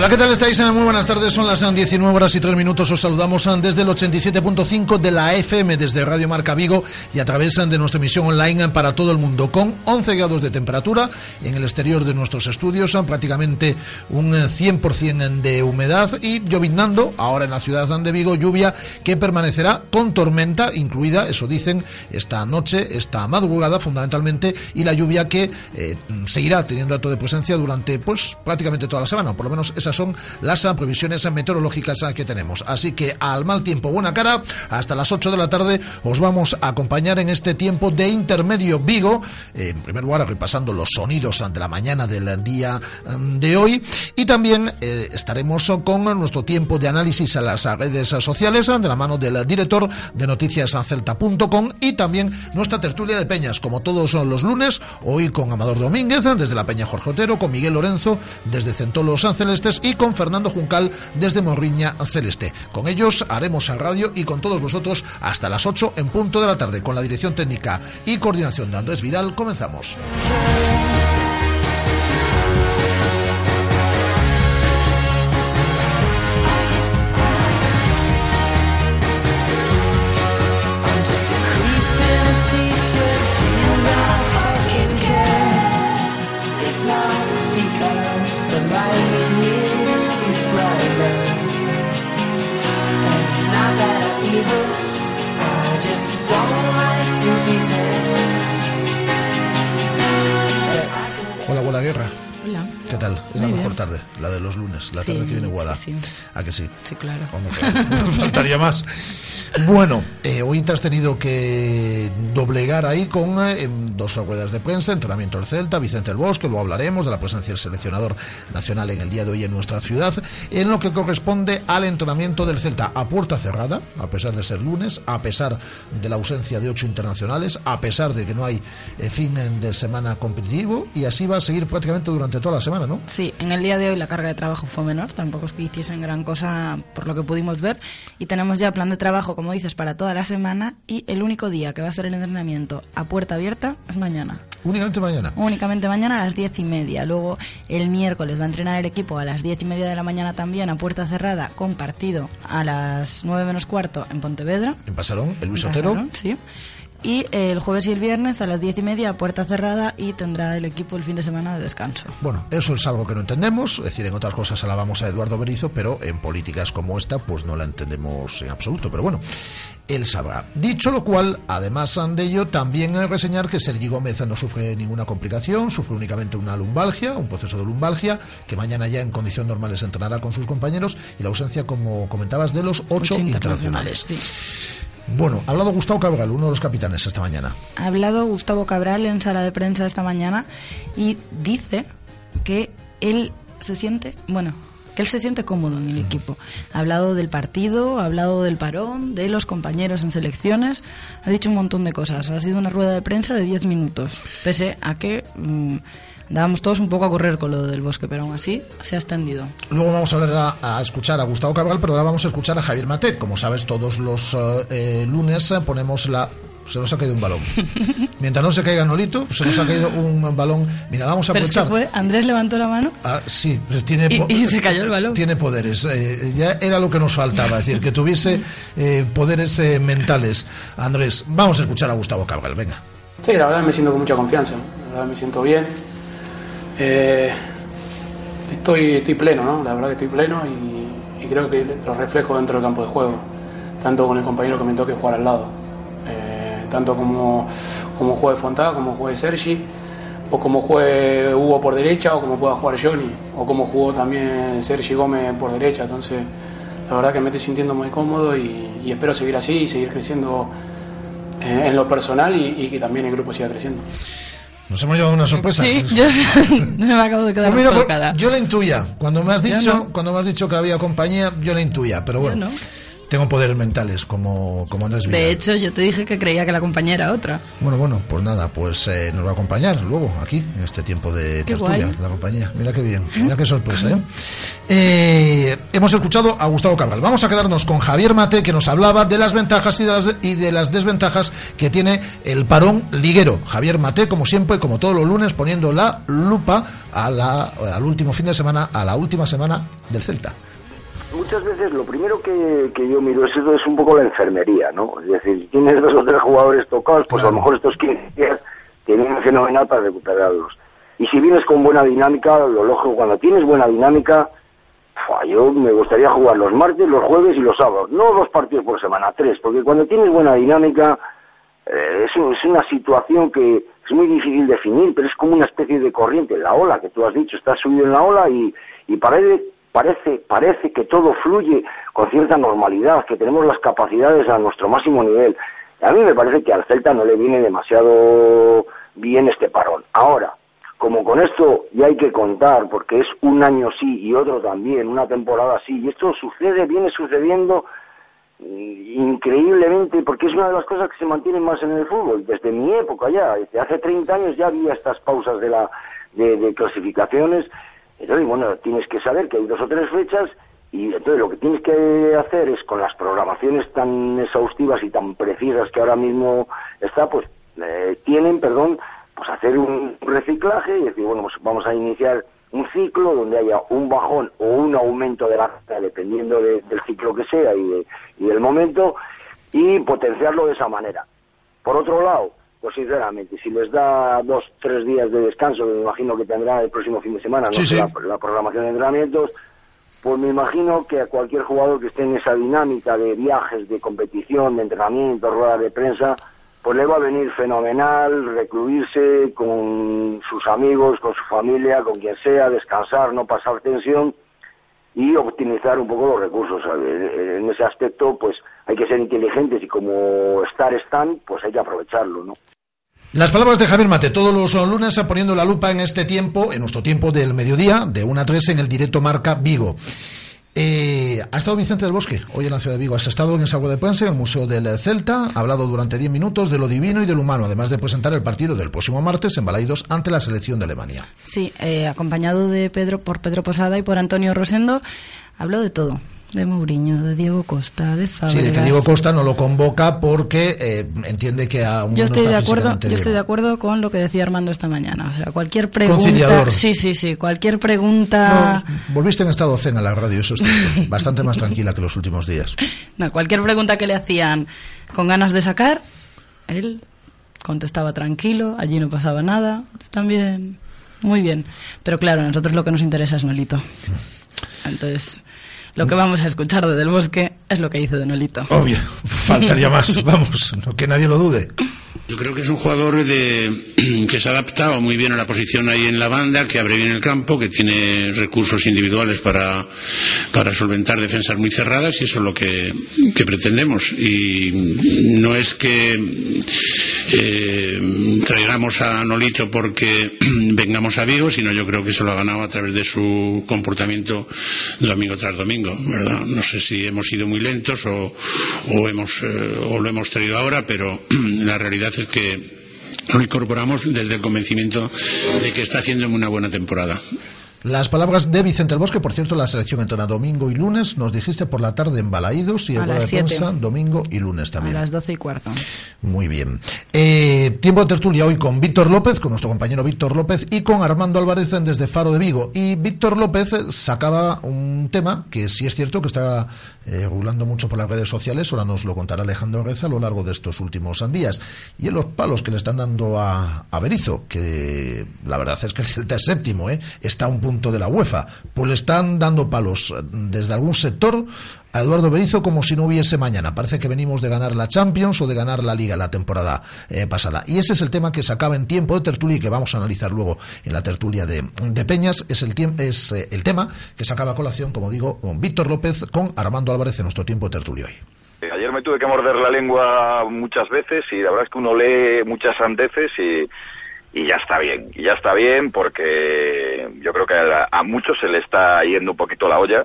Hola, ¿qué tal estáis? Muy buenas tardes, son las 19 horas y 3 minutos. Os saludamos desde el 87.5 de la FM, desde Radio Marca Vigo y a través de nuestra emisión online para todo el mundo, con 11 grados de temperatura en el exterior de nuestros estudios, prácticamente un 100% de humedad y lloviznando ahora en la ciudad de Vigo, lluvia que permanecerá con tormenta incluida, eso dicen, esta noche, esta madrugada fundamentalmente, y la lluvia que eh, seguirá teniendo acto de presencia durante pues prácticamente toda la semana, por lo menos esa son las previsiones meteorológicas que tenemos. Así que al mal tiempo, buena cara, hasta las 8 de la tarde os vamos a acompañar en este tiempo de intermedio Vigo. En primer lugar, repasando los sonidos de la mañana del día mm, de hoy. Y también eh, estaremos con nuestro tiempo de análisis a las redes sociales de la mano del director de noticiascelta.com y también nuestra tertulia de peñas, como todos los lunes, hoy con Amador Domínguez desde la Peña Jorge Otero, con Miguel Lorenzo desde Centolo San Y con Fernando Juncal desde Morriña Celeste. Con ellos haremos el radio y con todos vosotros hasta las 8 en punto de la tarde. Con la dirección técnica y coordinación de Andrés Vidal comenzamos. La de los lunes, la tarde que viene guada. Sí. ¿A que sí? Sí, claro. Hombre, claro, faltaría más. Bueno, eh, hoy te has tenido que doblegar ahí con eh, dos ruedas de prensa, entrenamiento del Celta, Vicente el Bosque, luego hablaremos de la presencia del seleccionador nacional en el día de hoy en nuestra ciudad, en lo que corresponde al entrenamiento del Celta a puerta cerrada, a pesar de ser lunes, a pesar de la ausencia de ocho internacionales, a pesar de que no hay eh, fin de semana competitivo, y así va a seguir prácticamente durante toda la semana, ¿no? Sí, en el día de hoy la carga de trabajo fue menor, tampoco es que hiciesen gran cosa por lo que pudimos ver, y tenemos ya plan de trabajo como dices, para toda la semana y el único día que va a ser el entrenamiento a puerta abierta es mañana. Únicamente mañana. Únicamente mañana a las diez y media. Luego el miércoles va a entrenar el equipo a las diez y media de la mañana también a puerta cerrada con partido a las nueve menos cuarto en Pontevedra. En Pasarón, el Luis En Otero. Pasarón, sí. Y el jueves y el viernes a las diez y media puerta cerrada y tendrá el equipo el fin de semana de descanso. Bueno, eso es algo que no entendemos, es decir, en otras cosas alabamos a Eduardo Berizo, pero en políticas como esta, pues no la entendemos en absoluto. Pero bueno, él sabrá. Dicho lo cual, además de ello, también hay que reseñar que Sergi Gómez no sufre ninguna complicación, sufre únicamente una lumbalgia, un proceso de lumbalgia, que mañana ya en condición normales entrenará con sus compañeros, y la ausencia, como comentabas, de los ocho, internacionales. sí. Bueno, ha hablado Gustavo Cabral, uno de los capitanes, esta mañana. Ha hablado Gustavo Cabral en sala de prensa esta mañana y dice que él se siente, bueno, que él se siente cómodo en el equipo. Ha hablado del partido, ha hablado del parón, de los compañeros en selecciones, ha dicho un montón de cosas. Ha sido una rueda de prensa de 10 minutos, pese a que mm, dábamos todos un poco a correr con lo del bosque, pero aún así se ha extendido. Luego vamos a, ver a, a escuchar a Gustavo Cabral, pero ahora vamos a escuchar a Javier Matet. Como sabes, todos los eh, eh, lunes eh, ponemos la... Se nos ha caído un balón. Mientras no se caiga Nolito, se nos ha caído un balón. Mira, vamos a Pero es que aprovechar. fue, Andrés levantó la mano Ah, sí, tiene Y- y se cayó el balón. Tiene poderes. eh, ya era lo que nos faltaba, es decir, que tuviese eh, poderes eh, mentales. Andrés, vamos a escuchar a Gustavo Cabral, venga. Sí, la verdad me siento con mucha confianza, la verdad me siento bien. Eh, estoy, pleno, ¿no? La verdad que estoy pleno y, creo que lo reflejo dentro del campo de juego, tanto con el compañero que me toque jugar al lado, Eh, tanto como, como juegue Fontá, como juegue Sergi, o como juegue Hugo por derecha, o como pueda jugar Johnny, o como jugó también Sergi Gómez por derecha, entonces la verdad que me estoy sintiendo muy cómodo y, y espero seguir así y seguir creciendo eh, en lo personal y, y que también el grupo siga creciendo. Nos hemos llevado una sorpresa. Sí, yo me acabo de quedar Pues mira, descolocada. yo la intuya. Cuando me has dicho, no. cuando me has dicho que había compañía, yo la intuya, pero bueno. Yo no. Tengo poderes mentales como, como Andrés Vidal. De hecho, yo te dije que creía que la compañía era otra. Bueno, bueno, pues nada, pues eh, nos va a acompañar luego aquí, en este tiempo de tertulia, la compañía. Mira qué bien, mira qué sorpresa, ¿eh? Eh, Hemos escuchado a Gustavo Cabral. Vamos a quedarnos con Javier Mate, que nos hablaba de las ventajas y de las, y de las desventajas que tiene el parón liguero. Javier Mate, como siempre, como todos los lunes, poniendo la lupa a la, al último fin de semana, a la última semana del Celta. Muchas veces lo primero que, que yo miro es, eso, es un poco la enfermería, ¿no? Es decir, si tienes dos o tres jugadores tocados, pues a lo mejor estos 15 días te vienen fenomenal para recuperarlos. Y si vienes con buena dinámica, lo lógico, cuando tienes buena dinámica, fua, yo me gustaría jugar los martes, los jueves y los sábados. No dos partidos por semana, tres, porque cuando tienes buena dinámica, eh, es, un- es una situación que es muy difícil definir, pero es como una especie de corriente, la ola que tú has dicho, estás subido en la ola y, y parece, parece, parece que todo fluye con cierta normalidad, que tenemos las capacidades a nuestro máximo nivel. A mí me parece que al Celta no le viene demasiado bien este parón. Ahora, como con esto ya hay que contar, porque es un año sí y otro también, una temporada sí, y esto sucede, viene sucediendo mm, increíblemente, porque es una de las cosas que se mantienen más en el fútbol. Desde mi época ya, desde hace 30 años ya había estas pausas de, la, de, de clasificaciones. Entonces, bueno, tienes que saber que hay dos o tres fechas y entonces lo que tienes que hacer es con las programaciones tan exhaustivas y tan precisas que ahora mismo está, pues eh, tienen, perdón, pues hacer un reciclaje y decir, bueno, pues vamos a iniciar un ciclo donde haya un bajón o un aumento de la renta, dependiendo de- del ciclo que sea y, de- y del momento, y potenciarlo de esa manera. Por otro lado, pues sinceramente, si les da dos, tres días de descanso, que me imagino que tendrá el próximo fin de semana, no Sí, sí. La, la programación de entrenamientos, pues me imagino que a cualquier jugador que esté en esa dinámica de viajes, de competición, de entrenamiento, ruedas de prensa, pues le va a venir fenomenal recluirse con sus amigos, con su familia, con quien sea, descansar, no pasar tensión y optimizar un poco los recursos. En ese aspecto, pues hay que ser inteligentes y como estar están, pues hay que aprovecharlo, ¿no? Las palabras de Javier Mate, todos los lunes poniendo la lupa en este tiempo, en nuestro tiempo del mediodía, de 1 a 3 en el directo Marca Vigo. Eh, ha estado Vicente del Bosque hoy en la ciudad de Vigo. Has estado en esa rueda de prensa en el Museo del Celta, ha hablado durante 10 minutos de lo divino y de lo humano, además de presentar el partido del próximo martes en Balaidos ante la selección de Alemania. Sí, eh, acompañado de Pedro por Pedro Posada y por Antonio Rosendo, habló de todo. De Mourinho, de Diego Costa, de Fabregas. Sí, de que Diego Costa no lo convoca porque eh, entiende que aún Yo no estoy está de acuerdo, yo estoy de acuerdo con lo que decía Armando esta mañana. O sea, cualquier pregunta, Conciliador. sí, sí, sí, cualquier pregunta, No, volviste en estado zen a la radio, eso es. Bastante más tranquila que los últimos días. no, cualquier pregunta que le hacían con ganas de sacar, él contestaba tranquilo, allí no pasaba nada, también muy bien. Pero claro, a nosotros lo que nos interesa es Nolito. Entonces, lo que vamos a escuchar de Del Bosque es lo que dice de Nolito. Obvio, faltaría más, vamos, no, que nadie lo dude. Yo creo que es un jugador de, que se ha adaptado muy bien a la posición ahí en la banda, que abre bien el campo, que tiene recursos individuales para, para solventar defensas muy cerradas y eso es lo que, que pretendemos. Y no es que eh, traigamos a Nolito porque vengamos a Vigo, sino yo creo que eso lo ha ganado a través de su comportamiento domingo tras domingo, ¿verdad? No sé si hemos sido muy lentos o, hemos, eh, o lo hemos traído ahora, pero la realidad es que lo incorporamos desde el convencimiento de que está haciendo una buena temporada. Las palabras de Vicente el Bosque, por cierto, la selección entrena domingo y lunes, nos dijiste por la tarde en Balaídos y A en las de prensa domingo y lunes A también. las doce y cuarto. Muy bien. Eh, tiempo de tertulia hoy con Víctor López, con nuestro compañero Víctor López y con Armando Álvarez desde Faro de Vigo. Y Víctor López sacaba un tema que sí es cierto que está eh, mucho por las redes sociales, ahora nos lo contará Alejandro Reza a lo largo de estos últimos días. Y en los palos que le están dando a, a Berizzo, que la verdad es que el Celta es séptimo, ¿eh? está a un punto de la UEFA, pues le están dando palos eh, desde algún sector a Eduardo Berizzo como si no hubiese mañana. Parece que venimos de ganar la Champions o de ganar la Liga la temporada eh, pasada. Y ese es el tema que se acaba en tiempo de tertulia y que vamos a analizar luego en la tertulia de, de Peñas. Es, el, es eh, el tema que se acaba a colación, como digo, Víctor López, con Armando Álvarez en nuestro tiempo de tertulia hoy. Eh, Ayer me tuve que morder la lengua muchas veces y la verdad es que uno lee muchas sandeces y, y ya está bien. Y ya está bien porque yo creo que a, a muchos se le está yendo un poquito la olla.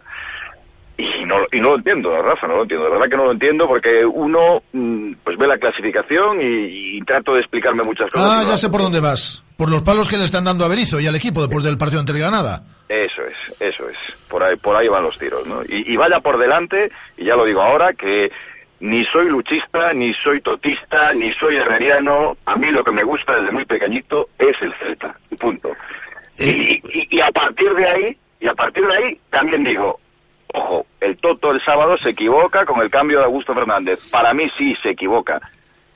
y no, y no lo entiendo, Rafa, no lo entiendo. De verdad que no lo entiendo porque uno mm, pues ve la clasificación y, trato de explicarme muchas cosas. Ah, ya sé por dónde vas. Por los palos que le están dando a Berizo y al equipo después del partido ante Granada. Eso es, eso es. Por ahí, por ahí van los tiros, ¿no? Y, y vaya por delante, y ya lo digo ahora, que ni soy luchista, ni soy totista, ni soy herreriano. A mí lo que me gusta desde muy pequeñito es el Celta, punto. Y, y, a partir de ahí, y a partir de ahí también digo, ojo, el Toto el sábado se equivoca con el cambio de Augusto Fernández. Para mí sí se equivoca.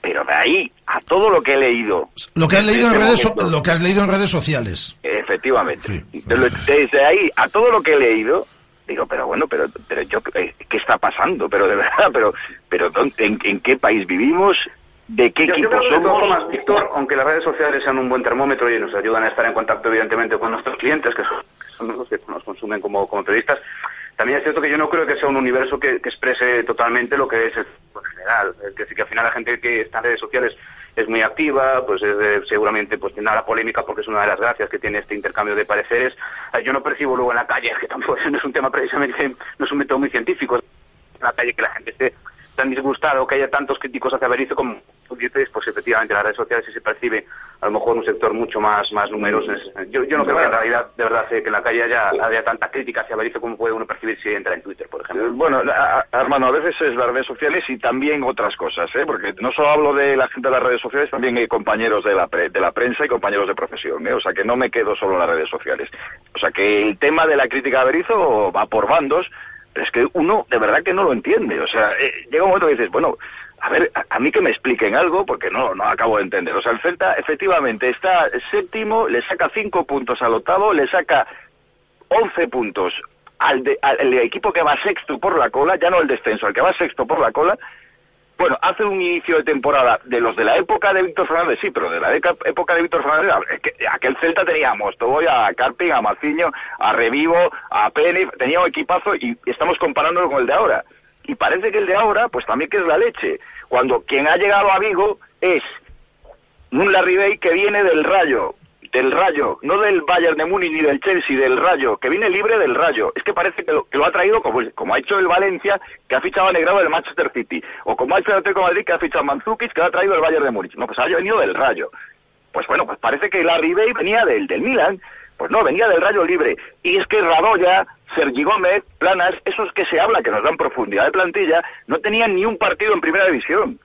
Pero de ahí a todo lo que he leído. Lo que has leído en redes, lo que has leído en redes sociales. Efectivamente. Desde ahí a todo lo que he leído, digo, pero bueno, pero, pero yo, eh, ¿qué está pasando? Pero de verdad, pero, pero ¿en, qué país vivimos? ¿De qué equipo somos? De todas formas, Víctor, aunque las redes sociales sean un buen termómetro y nos ayudan a estar en contacto, evidentemente, con nuestros clientes, que son, los que nos consumen como, como periodistas, también es cierto que yo no creo que sea un universo que, exprese totalmente lo que es el general. Es decir, que al final la gente que está en redes sociales es muy activa, pues seguramente pues tiene la polémica porque es una de las gracias que tiene este intercambio de pareceres. Eh, yo no percibo luego en la calle, que tampoco no es un tema precisamente, no es un método muy científico, en la calle que la gente esté tan disgustado que haya tantos críticos hacia Berizzo como tú dices, pues efectivamente las redes sociales sí se percibe a lo mejor un sector mucho más, más numeroso. Yo, yo no creo que en realidad, de verdad, que en la calle haya, haya tanta crítica hacia Berizzo como puede uno percibir si entra en Twitter, por ejemplo. Eh, bueno, hermano, a veces es las redes sociales y también otras cosas, ¿eh? porque no solo hablo de la gente de las redes sociales, también hay compañeros de la, de la prensa y compañeros de profesión, ¿eh? o sea que no me quedo solo en las redes sociales. O sea que el tema de la crítica a Berizzo va por bandos, es que uno de verdad que no lo entiende. O sea, eh, llega un momento que dices, bueno, a ver, a, mí que me expliquen algo, porque no, no acabo de entender. O sea, el Celta efectivamente está séptimo, le saca cinco puntos al octavo, le saca once puntos al, al equipo que va sexto por la cola, ya no el descenso, al que va sexto por la cola, bueno, hace un inicio de temporada de los de la época de Víctor Fernández, sí, pero de la época de Víctor Fernández, que aquel Celta teníamos todo a Carping, a Maciño, a Revivo, a Penny, tenía un equipazo y estamos comparándolo con el de ahora. Y parece que el de ahora, pues también que es la leche. Cuando quien ha llegado a Vigo es un Larribey que viene del Rayo, del Rayo, no del Bayern de Múnich ni del Chelsea, del Rayo, que viene libre del Rayo. Es que parece que lo, que lo ha traído como, como ha hecho el Valencia, que ha fichado a Negrado del Manchester City, o como ha hecho el Atlético Madrid, que ha fichado a Manzukis, que ha traído el Bayern de Múnich. No, pues ha venido del Rayo. Pues bueno, pues parece que la Ribey venía del, del Milan, pues no, venía del Rayo Libre. Y es que Radoya, Sergi Gómez, Planas, esos que se habla, que nos dan profundidad de plantilla, no tenían ni un partido en primera división.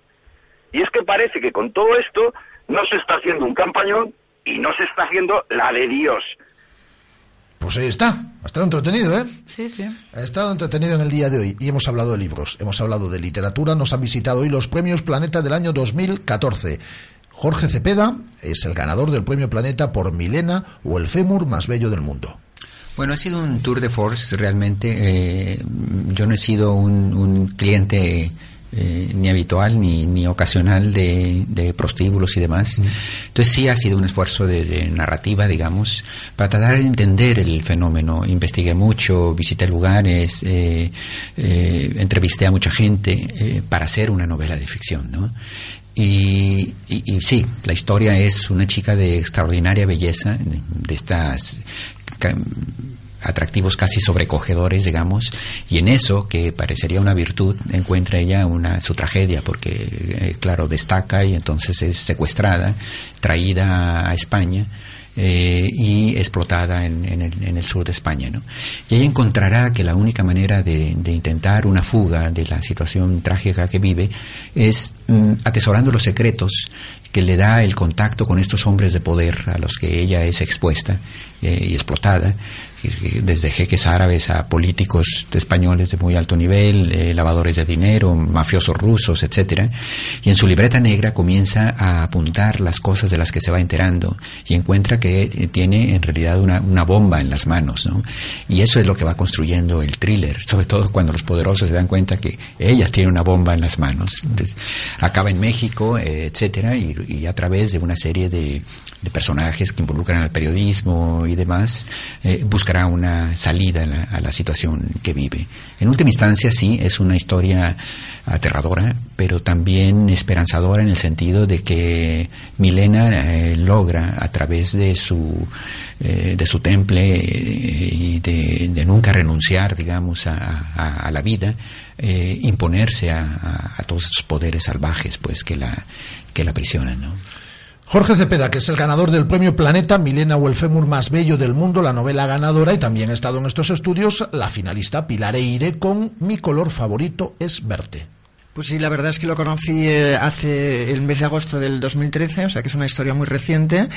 Y es que parece que con todo esto no se está haciendo un campañón y no se está haciendo la de Dios. Pues ahí está, ha estado entretenido, ¿eh? Sí, sí. Ha estado entretenido en el día de hoy y hemos hablado de libros, hemos hablado de literatura, nos han visitado hoy los premios Planeta del año 2014. Jorge Cepeda es el ganador del premio Planeta por Milena o el fémur más bello del mundo. Bueno, ha sido un tour de force realmente. Eh, yo no he sido un cliente eh, ni habitual ni, ni ocasional de, de, prostíbulos y demás. Entonces sí ha sido un esfuerzo de, narrativa, digamos, para tratar de entender el fenómeno. Investigué mucho, visité lugares, eh, eh, entrevisté a mucha gente para hacer una novela de ficción, ¿no? Y, y, y, sí, la historia es una chica de extraordinaria belleza, de estas atractivos casi sobrecogedores, digamos, y en eso, que parecería una virtud, encuentra ella una, su tragedia, porque, eh, claro, destaca y entonces es secuestrada, traída a España, eh, y explotada en, el, sur de España. ¿no? Y ella encontrará que la única manera de, intentar una fuga de la situación trágica que vive es mm, atesorando los secretos que le da el contacto con estos hombres de poder a los que ella es expuesta eh, y explotada, desde jeques árabes a políticos españoles de muy alto nivel, eh, lavadores de dinero, mafiosos rusos, etcétera, y en su libreta negra comienza a apuntar las cosas de las que se va enterando y encuentra que eh, tiene en realidad una, una bomba en las manos, ¿no? Y eso es lo que va construyendo el thriller, sobre todo cuando los poderosos se dan cuenta que ella tiene una bomba en las manos. acaba en México, eh, etcétera, y, y, a través de una serie de, de personajes que involucran al periodismo y demás, eh, una salida a la, situación que vive. En última instancia, sí, es una historia aterradora, pero también esperanzadora en el sentido de que Milena eh, logra, a través de su, eh, de su temple eh, y de, nunca renunciar, digamos, a, la vida, imponerse a, todos estos poderes salvajes, pues, que la, que la aprisionan, ¿no? Jorge Cepeda, que es el ganador del premio Planeta Milena o el más bello del mundo, la novela ganadora, y también ha estado en estos estudios la finalista Pilar Eire con Mi color favorito es verte. Pues sí, la verdad es que lo conocí eh, hace el mes de agosto del 2013, o sea que es una historia muy reciente,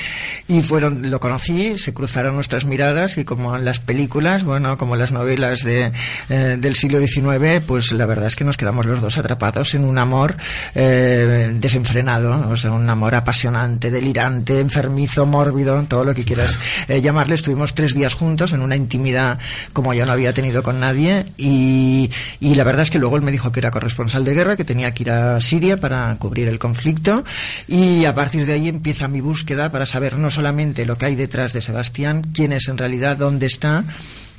y fueron, lo conocí, se cruzaron nuestras miradas y como en las películas, bueno, como en las novelas de, eh, del siglo XIX, pues la verdad es que nos quedamos los dos atrapados en un amor eh, desenfrenado, o sea, un amor apasionante, delirante, enfermizo, mórbido, todo lo que quieras llamarle. Estuvimos tres días juntos en una intimidad como yo no había tenido con nadie y, y la verdad es que luego él me dijo que era corresponsal de guerra que tenía que ir a Siria para cubrir el conflicto y a partir de ahí empieza mi búsqueda para saber no solamente lo que hay detrás de Sebastián, quién es en realidad, dónde está,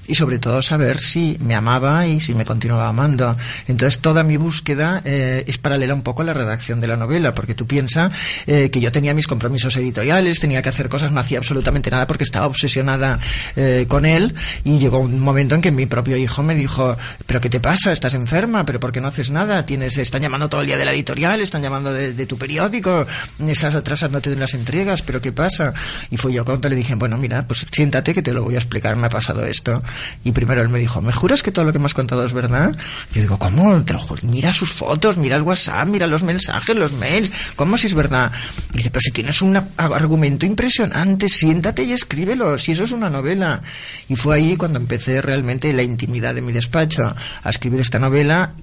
y sobre todo saber si me amaba y si me continuaba amando. Entonces toda mi búsqueda eh, es paralela un poco a la redacción de la novela, porque tú piensas eh, que yo tenía mis compromisos editoriales, tenía que hacer cosas, no hacía absolutamente nada porque estaba obsesionada eh, con él y llegó un momento en que mi propio hijo me dijo, pero ¿qué te pasa? ¿Estás enferma? ¿Pero por qué no haces nada? Tienes, están llamando todo el día de la editorial, están llamando de, tu periódico, estás atrasándote en las entregas, pero ¿qué pasa? Y fui yo cuando le dije, bueno, mira, pues siéntate que te lo voy a explicar, me ha pasado esto. Y primero él me dijo, ¿me juras que todo lo que me has contado es verdad? Yo digo, ¿cómo? Te lo juro. Mira sus fotos, mira el WhatsApp, mira los mensajes, los mails. ¿Cómo si es verdad? Y dice, pero si tienes un argumento impresionante, siéntate y escríbelo, si eso es una novela. Y fue ahí cuando empecé realmente la intimidad de mi despacho a escribir esta novela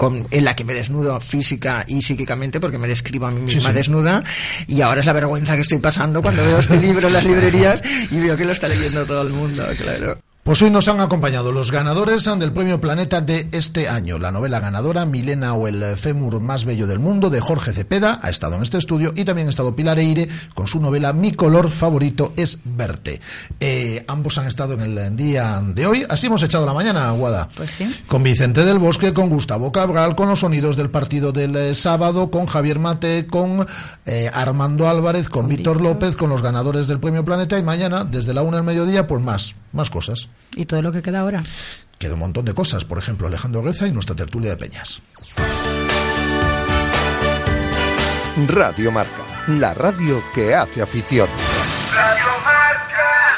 con, en la que me desnudo física y psíquicamente porque me describo a mí misma desnuda y ahora es la vergüenza que estoy pasando cuando veo este libro en las librerías y veo que lo está leyendo todo el mundo, claro. Pues hoy nos han acompañado los ganadores del Premio Planeta de este año. La novela ganadora, Milena o el fémur más bello del mundo, de Jorge Cepeda, ha estado en este estudio y también ha estado Pilar Eire con su novela Mi color favorito es verte. Eh, ambos han estado en el día de hoy. Así hemos echado la mañana, Guada. Pues sí. Con Vicente del Bosque, con Gustavo Cabral, con los sonidos del partido del eh, sábado, con Javier Mate, con eh, Armando Álvarez, con, Víctor López, con los ganadores del Premio Planeta y mañana, desde la una al mediodía, pues más, más cosas. ¿Y todo lo que queda ahora? Queda un montón de cosas, por ejemplo, Alejandro Greza y nuestra tertulia de Peñas. Radio Marca, la radio que hace afición. Radio Marca.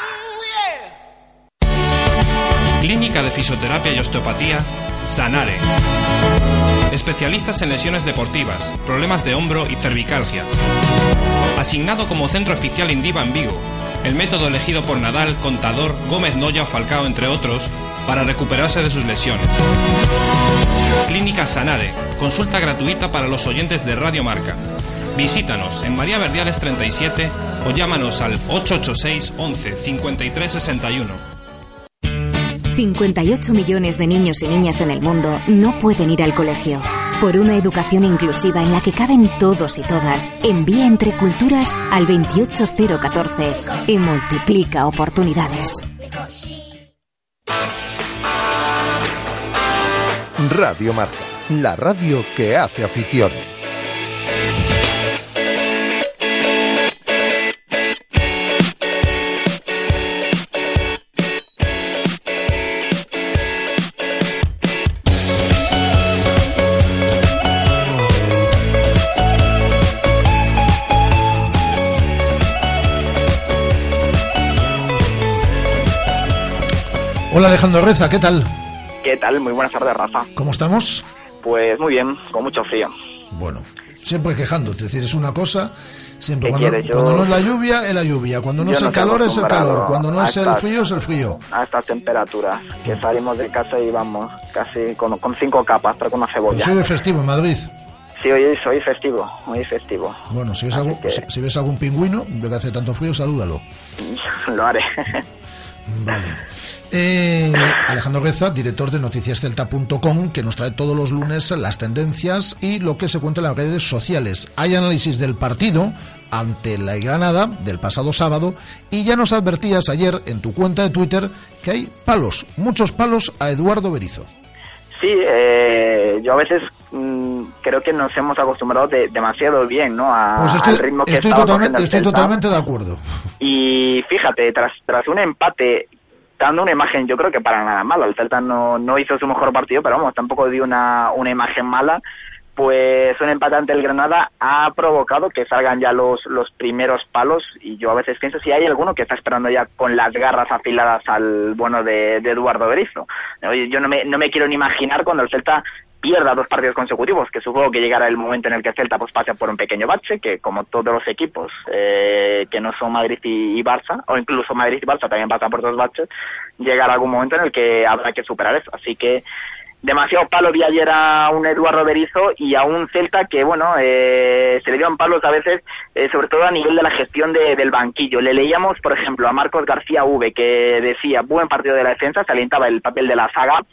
Clínica de Fisioterapia y Osteopatía, Sanare. Especialistas en lesiones deportivas, problemas de hombro y cervicalgia. Asignado como centro oficial Indiva en Vigo el método elegido por Nadal, Contador, Gómez Noya o Falcao, entre otros, para recuperarse de sus lesiones. Clínica Sanade, consulta gratuita para los oyentes de Radio Marca. Visítanos en María Verdiales 37 o llámanos al 886 11 53 61. 58 millones de niños y niñas en el mundo no pueden ir al colegio. Por una educación inclusiva en la que caben todos y todas, envía entre culturas al 28014 y multiplica oportunidades. Radio Marca, la radio que hace afición. Hola Alejandro Reza, ¿qué tal? ¿Qué tal? Muy buenas tardes, Rafa. ¿Cómo estamos? Pues muy bien, con mucho frío. Bueno, siempre quejándote, es decir, es una cosa, siempre cuando, no es la lluvia, es la lluvia, cuando no es el calor, es el calor, cuando no es el frío, es el frío. A estas temperaturas, que salimos de casa y vamos casi con, cinco capas, pero con una cebolla. Pues soy festivo en Madrid. Sí, hoy soy festivo, muy festivo. Bueno, si ves, algún, si, ves algún pingüino, de que hace tanto frío, salúdalo. Lo haré. Vale. Eh, Alejandro Reza, director de noticiascelta.com, que nos trae todos los lunes las tendencias y lo que se cuenta en las redes sociales. Hay análisis del partido ante la Granada del pasado sábado y ya nos advertías ayer en tu cuenta de Twitter que hay palos, muchos palos a Eduardo Berizo. Sí, eh, yo a veces mm, creo que nos hemos acostumbrado de- demasiado bien, ¿no? A- Pues estoy, al ritmo que estoy totalmente, estoy totalmente de acuerdo. Y fíjate, tras, tras un empate, dando una imagen, yo creo que para nada mala, el Celta no, no hizo su mejor partido, pero vamos, tampoco dio una, una imagen mala, pues un empate ante el Granada ha provocado que salgan ya los, los primeros palos y yo a veces pienso si hay alguno que está esperando ya con las garras afiladas al bueno de, de Eduardo Berizzo. Yo no me, no me quiero ni imaginar cuando el Celta pierda dos partidos consecutivos, que supongo que llegará el momento en el que el Celta pues pase por un pequeño bache, que como todos los equipos eh, que no son Madrid y, Barça, o incluso Madrid y Barça también pasan por dos baches, llegará algún momento en el que habrá que superar eso. Así que demasiado palo vi ayer a un Eduardo Berizzo y a un Celta que, bueno, eh, se le dieron palos a veces, eh, sobre todo a nivel de la gestión de- del banquillo. Le leíamos, por ejemplo, a Marcos García V, que decía, buen partido de la defensa, se alentaba el papel de la saga,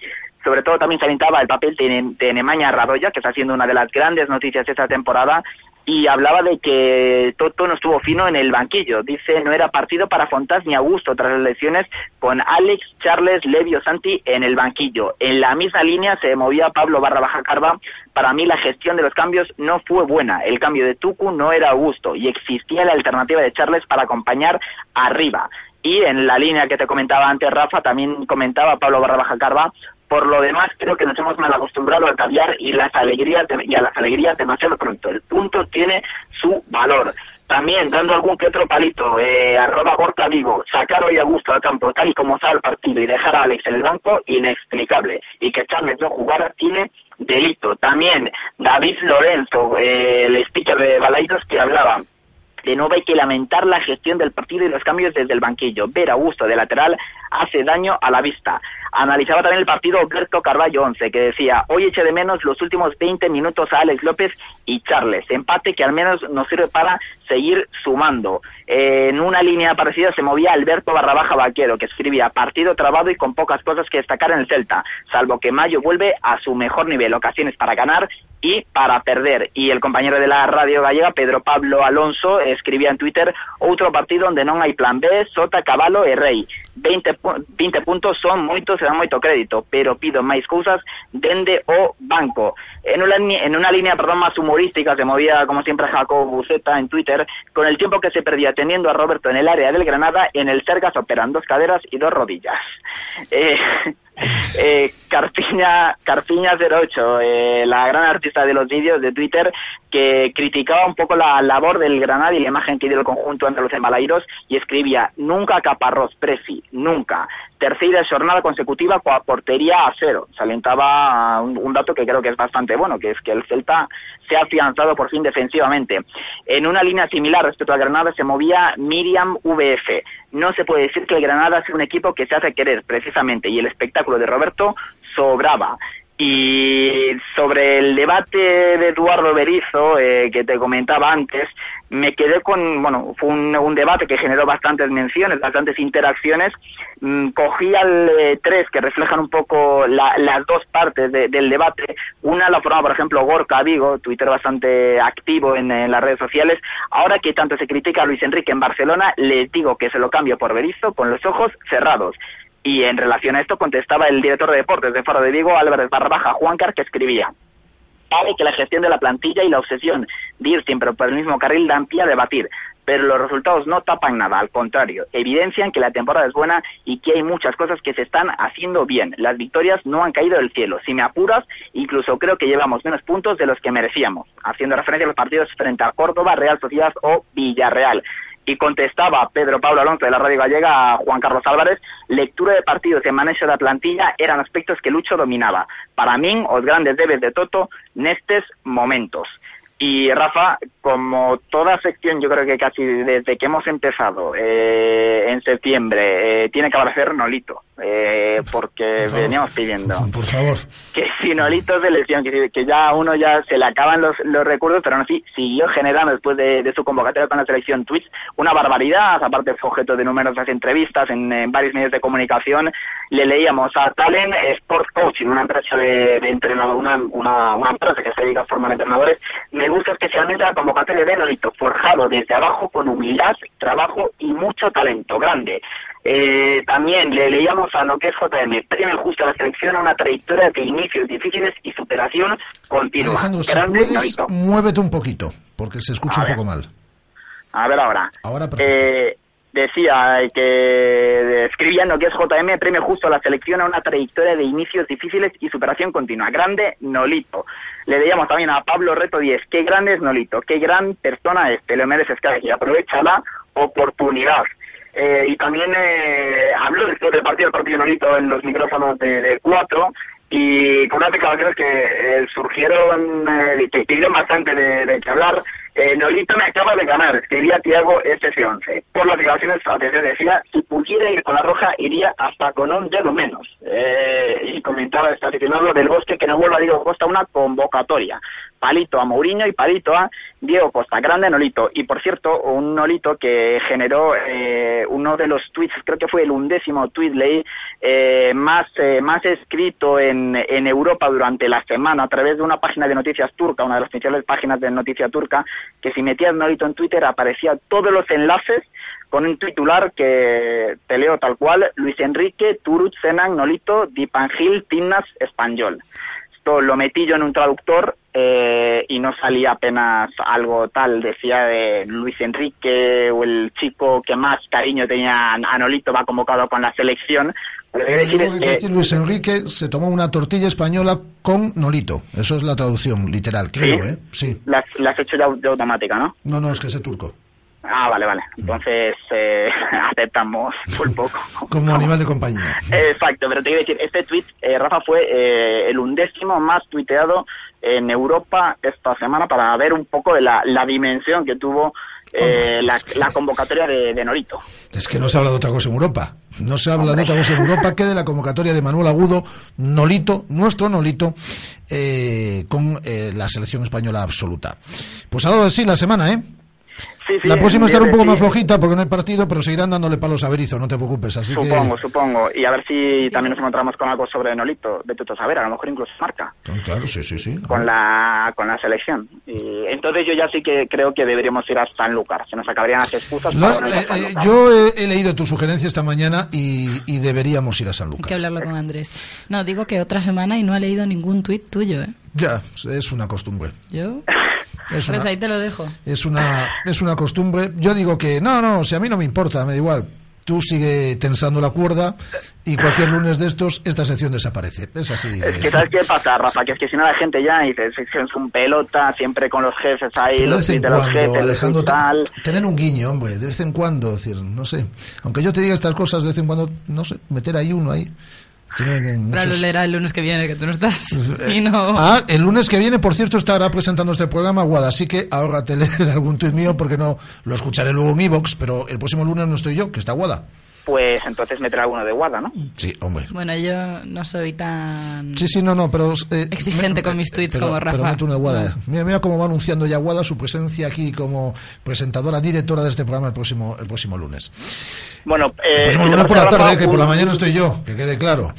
sobre todo también se alentaba el papel de, de Nemaña Radoya, que está siendo una de las grandes noticias esta temporada, y hablaba de que Toto no estuvo fino en el banquillo. Dice, no era partido para Fontás ni Augusto tras las lesiones con Alex, Charles, Levio, Santi en el banquillo. En la misma línea se movía Pablo Barra Baja Carva. Para mí la gestión de los cambios no fue buena. El cambio de Tucu no era Augusto y existía la alternativa de Charles para acompañar arriba. Y en la línea que te comentaba antes, Rafa, también comentaba Pablo Barra Baja Carva, por lo demás, creo que nos hemos mal acostumbrado al cambiar y las alegrías de- y a las alegrías demasiado pronto. El punto tiene su valor. También dando algún que otro palito, eh, arroba Gorka Vigo, sacar hoy a gusto al campo tal y como estaba el partido y dejar a Alex en el banco, inexplicable. Y que Charles no jugara tiene delito. También David Lorenzo, eh, el speaker de Balaidos que hablaba de nuevo hay que lamentar la gestión del partido y los cambios desde el banquillo. Ver a gusto de lateral hace daño a la vista. Analizaba también el partido Alberto Carballo 11, que decía, hoy eché de menos los últimos 20 minutos a Alex López y Charles. Empate que al menos nos sirve para seguir sumando. En una línea parecida se movía Alberto Barrabaja Vaquero, que escribía partido trabado y con pocas cosas que destacar en el Celta, salvo que Mayo vuelve a su mejor nivel, ocasiones para ganar y para perder. Y el compañero de la radio gallega, Pedro Pablo Alonso, escribía en Twitter outro partido onde non hai plan B, Sota, Cabalo e Rei. 20, pu- 20 puntos son moitos e dan moito crédito, pero pido máis cousas dende o banco. En una, en una línea perdón, más humorística se movía, como siempre, Jacob Buceta en Twitter, con el tiempo que se perdía teniendo a Roberto en el área del Granada, en el Sergas operan dos caderas y dos rodillas. Eh, eh, Carpiña, Carpiña 08, eh, la gran artista de los vídeos de Twitter, que criticaba un poco la labor del Granada y la imagen que dio el conjunto andaluz en Balairos y escribía, nunca caparrós, Presi, nunca. Tercera jornada consecutiva con portería a cero. Se alentaba un, un dato que creo que es bastante bueno, que es que el Celta se ha afianzado por fin defensivamente. En una línea similar respecto al Granada se movía Miriam VF. No se puede decir que el Granada sea un equipo que se hace querer precisamente y el espectáculo de Roberto sobraba. Y sobre el debate de Eduardo Berizzo, eh, que te comentaba antes, me quedé con, bueno, fue un, debate que generó bastantes menciones, bastantes interacciones. Mm, cogí al eh, tres que reflejan un poco la- las dos partes de- del debate. Una la formaba, por ejemplo, Gorka Vigo, Twitter bastante activo en, en las redes sociales. Ahora que tanto se critica a Luis Enrique en Barcelona, les digo que se lo cambio por Berizzo con los ojos cerrados. Y en relación a esto contestaba el director de deportes de Faro de Vigo, Álvarez Barrabaja Juancar, que escribía que la gestión de la plantilla y la obsesión de ir siempre por el mismo carril dan pie a debatir, pero los resultados no tapan nada, al contrario, evidencian que la temporada es buena y que hay muchas cosas que se están haciendo bien. Las victorias no han caído del cielo. Si me apuras, incluso creo que llevamos menos puntos de los que merecíamos, haciendo referencia a los partidos frente a Córdoba, Real Sociedad o Villarreal. Y contestaba Pedro Pablo Alonso de la Radio Gallega a Juan Carlos Álvarez, lectura de partidos e manejo da plantilla eran aspectos que Lucho dominaba. Para min, os grandes debes de Toto nestes momentos. Y Rafa, como toda sección, yo creo que casi desde que hemos empezado eh, en septiembre, eh, tiene que aparecer Nolito, eh, porque veníamos pidiendo Por favor. que si Nolito de lesión, que, que ya a uno ya se le acaban los, los recursos, pero aún así siguió generando después de, de su convocatoria con la selección tweets una barbaridad, aparte fue objeto de numerosas entrevistas en, en varios medios de comunicación, le leíamos a Talent Sport Coaching, una empresa de, de entrenador, una, una, una empresa que se dedica a formar entrenadores, me gusta especialmente la convocatoria de Nolito, forjado desde abajo con humildad, trabajo y mucho talento grande. Eh, también le leíamos a lo que es JM, premio justo a la selección a una trayectoria de inicios difíciles y superación continua. Alejandro, si puedes, muévete un poquito, porque se escucha A un ver. poco mal. A ver ahora. Ahora. Eh, decía que escribía lo que es JM, premio justo a la selección a una trayectoria de inicios difíciles y superación continua. Grande Nolito. Le leíamos también a Pablo Reto 10, qué grande es Nolito, qué gran persona es, te lo mereces cada día, aprovecha la oportunidad. Eh, y también eh, habló después del partido, el partido de Nolito en los micrófonos de, de cuatro y con unas declaraciones que eh, surgieron, eh, que, dieron bastante de, de que hablar. Eh, Nolito me acaba de ganar, escribía Tiago FC11. Por las declaraciones, atención, decía, si pudiera ir con la roja, iría hasta con un dedo menos. Eh, y comentaba este aficionado del bosque que no vuelva a Diego Costa una convocatoria. Palito a Mourinho y palito a Diego Costa. Grande Nolito. Y por cierto, un Nolito que generó eh, uno de los tweets, creo que fue el undécimo tweet, leí, eh, más, eh, más escrito en, en Europa durante la semana a través de una página de noticias turca, una de las principales páginas de noticia turca, que si metías Nolito en Twitter aparecía todos los enlaces con un titular que te leo tal cual, Luis Enrique, Turut, Senan, Nolito, Dipangil, Timnas, Español. Esto lo metí yo en un traductor eh, y no salía apenas algo tal, decía de Luis Enrique o el chico que más cariño tenía a Nolito va convocado con la selección. Lo que quiero decir es que Luis Enrique se tomó una tortilla española con Nolito. Eso es la traducción literal, creo, ¿eh? Sí. la, la has hecho de automática, ¿no? No, no, es que sé turco. Ah, vale, vale. Entonces eh, aceptamos un poco. Como animal de compañía. Exacto, pero te quiero decir, este tweet, eh, Rafa, fue eh, el undécimo más tuiteado en Europa esta semana para ver un poco de la, la dimensión que tuvo eh, la, la convocatoria de, de Norito. Es que no se habla de otra cosa en Europa. No se habla de otra cosa en Europa que de la convocatoria de Manuel Agudo, Nolito, nuestro Nolito, eh, con eh, la selección española absoluta. Pues ha dado de sí la semana, ¿eh? Sí, sí, la próxima estará un sí, poco más flojita porque no hay partido, pero seguirán dándole palos a Berizo, no te preocupes. Así Supongo, que. supongo. Y a ver si también nos encontramos con algo sobre Nolito. Vete tú a saber, a lo mejor incluso marca Claro, sí, sí, sí. con la con la selección. Y entonces yo ya sí que creo que deberíamos ir a Sanlúcar. Se nos acabarían las excusas No, para no ir a eh, eh, Sanlúcar. yo he, he leído tu sugerencia esta mañana y, y deberíamos ir a San Hay Lucas. que hablarlo con Andrés. No, digo que otra semana y no ha leído ningún tuit tuyo, ¿eh? Ya, es una costumbre. Yo. Es Pues una, ahí te lo dejo. es una, es una costumbre. Yo digo que no, no, si a mí no me importa, me da igual. Tú sigue tensando la cuerda y cualquier lunes de estos esta sección desaparece. Es así. de- Es que ¿sabes qué pasa, Rafa? Que es que si no la gente ya dice, sección es un pelota, siempre con los jefes ahí, Pero de los vez en tweets de los cuando, jefes, Alejandro, tal. te- tener un guiño, hombre, de vez en cuando, es decir, no sé, aunque yo te diga estas cosas, de vez en cuando, no sé, meter ahí uno ahí. Muchos- lo leerá el lunes que viene, que tú no estás. Y no. Ah, el lunes que viene, por cierto, estará presentando este programa Guada, así que ahórrate leer algún tuit mío porque no lo escucharé luego en iVox, pero el próximo lunes no estoy yo, que está Guada. Pues entonces meter alguno de Guada, ¿no? Sí, hombre. Bueno, yo no soy tan Sí, sí, no, no, pero... eh, exigente me- con mis tweets pero, como pero Rafa. mete una Guada. Mira, mira cómo va anunciando ya Guada su presencia aquí como presentadora, directora de este programa el próximo, el próximo lunes. Bueno, El eh, próximo si te lunes por la tarde, Rafa, que por la mañana estoy yo, que quede claro.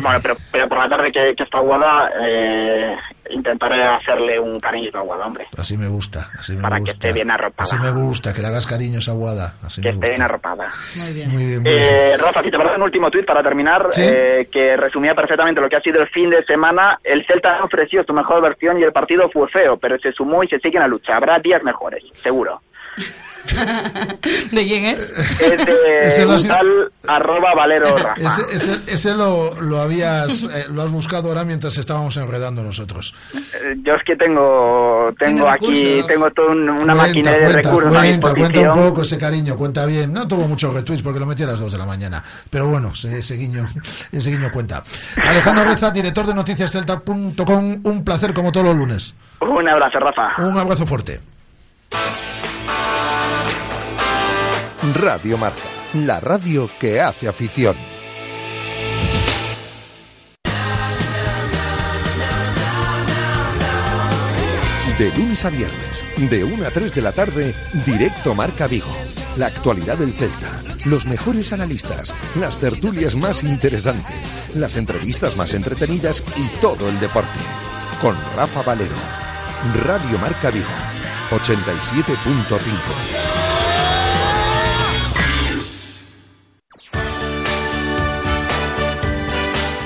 Bueno, pero, pero por la tarde que, que está Guada, eh, intentaré hacerle un cariñito a Guada, hombre. Así me gusta, así me Para que esté bien arropada. Así me gusta, que le hagas cariños a Guada. Así Que me esté gusta. bien arropada. Muy bien. Muy bien, muy bien. Eh, Rafa, si te parece un último tuit para terminar, Sí. eh, que resumía perfectamente lo que ha sido el fin de semana. El Celta ofreció su mejor versión y el partido fue feo, pero se sumó y se sigue en la lucha. Habrá días mejores, seguro. ¿De quién es? Es de Ese lo tal arroba Valero Rafa. Ese, ese, ese lo, lo habías eh, lo has buscado ahora mientras estábamos enredando nosotros. Eh, Yo es que tengo tengo aquí recursos. tengo toda un- una Cuenta, maquinaria de cuenta, recursos cuenta, cuenta un poco ese cariño, cuenta bien. No tuvo muchos retweets porque lo metí a las 2 de la mañana. Pero bueno, ese, ese guiño, ese guiño cuenta. Alejandro Reza, director de noticiascelta.com, un placer como todos los lunes. Un abrazo, Rafa. Un abrazo fuerte. Radio Marca, la radio que hace afición. De lunes a viernes, de 1 a 3 de la tarde, directo Marca Vigo. La actualidad del Celta, los mejores analistas, las tertulias más interesantes, las entrevistas más entretenidas y todo el deporte. Con Rafa Valero. Radio Marca Vigo, 87.5.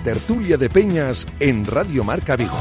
Tertulia de Peñas en Radio Marca Vigo.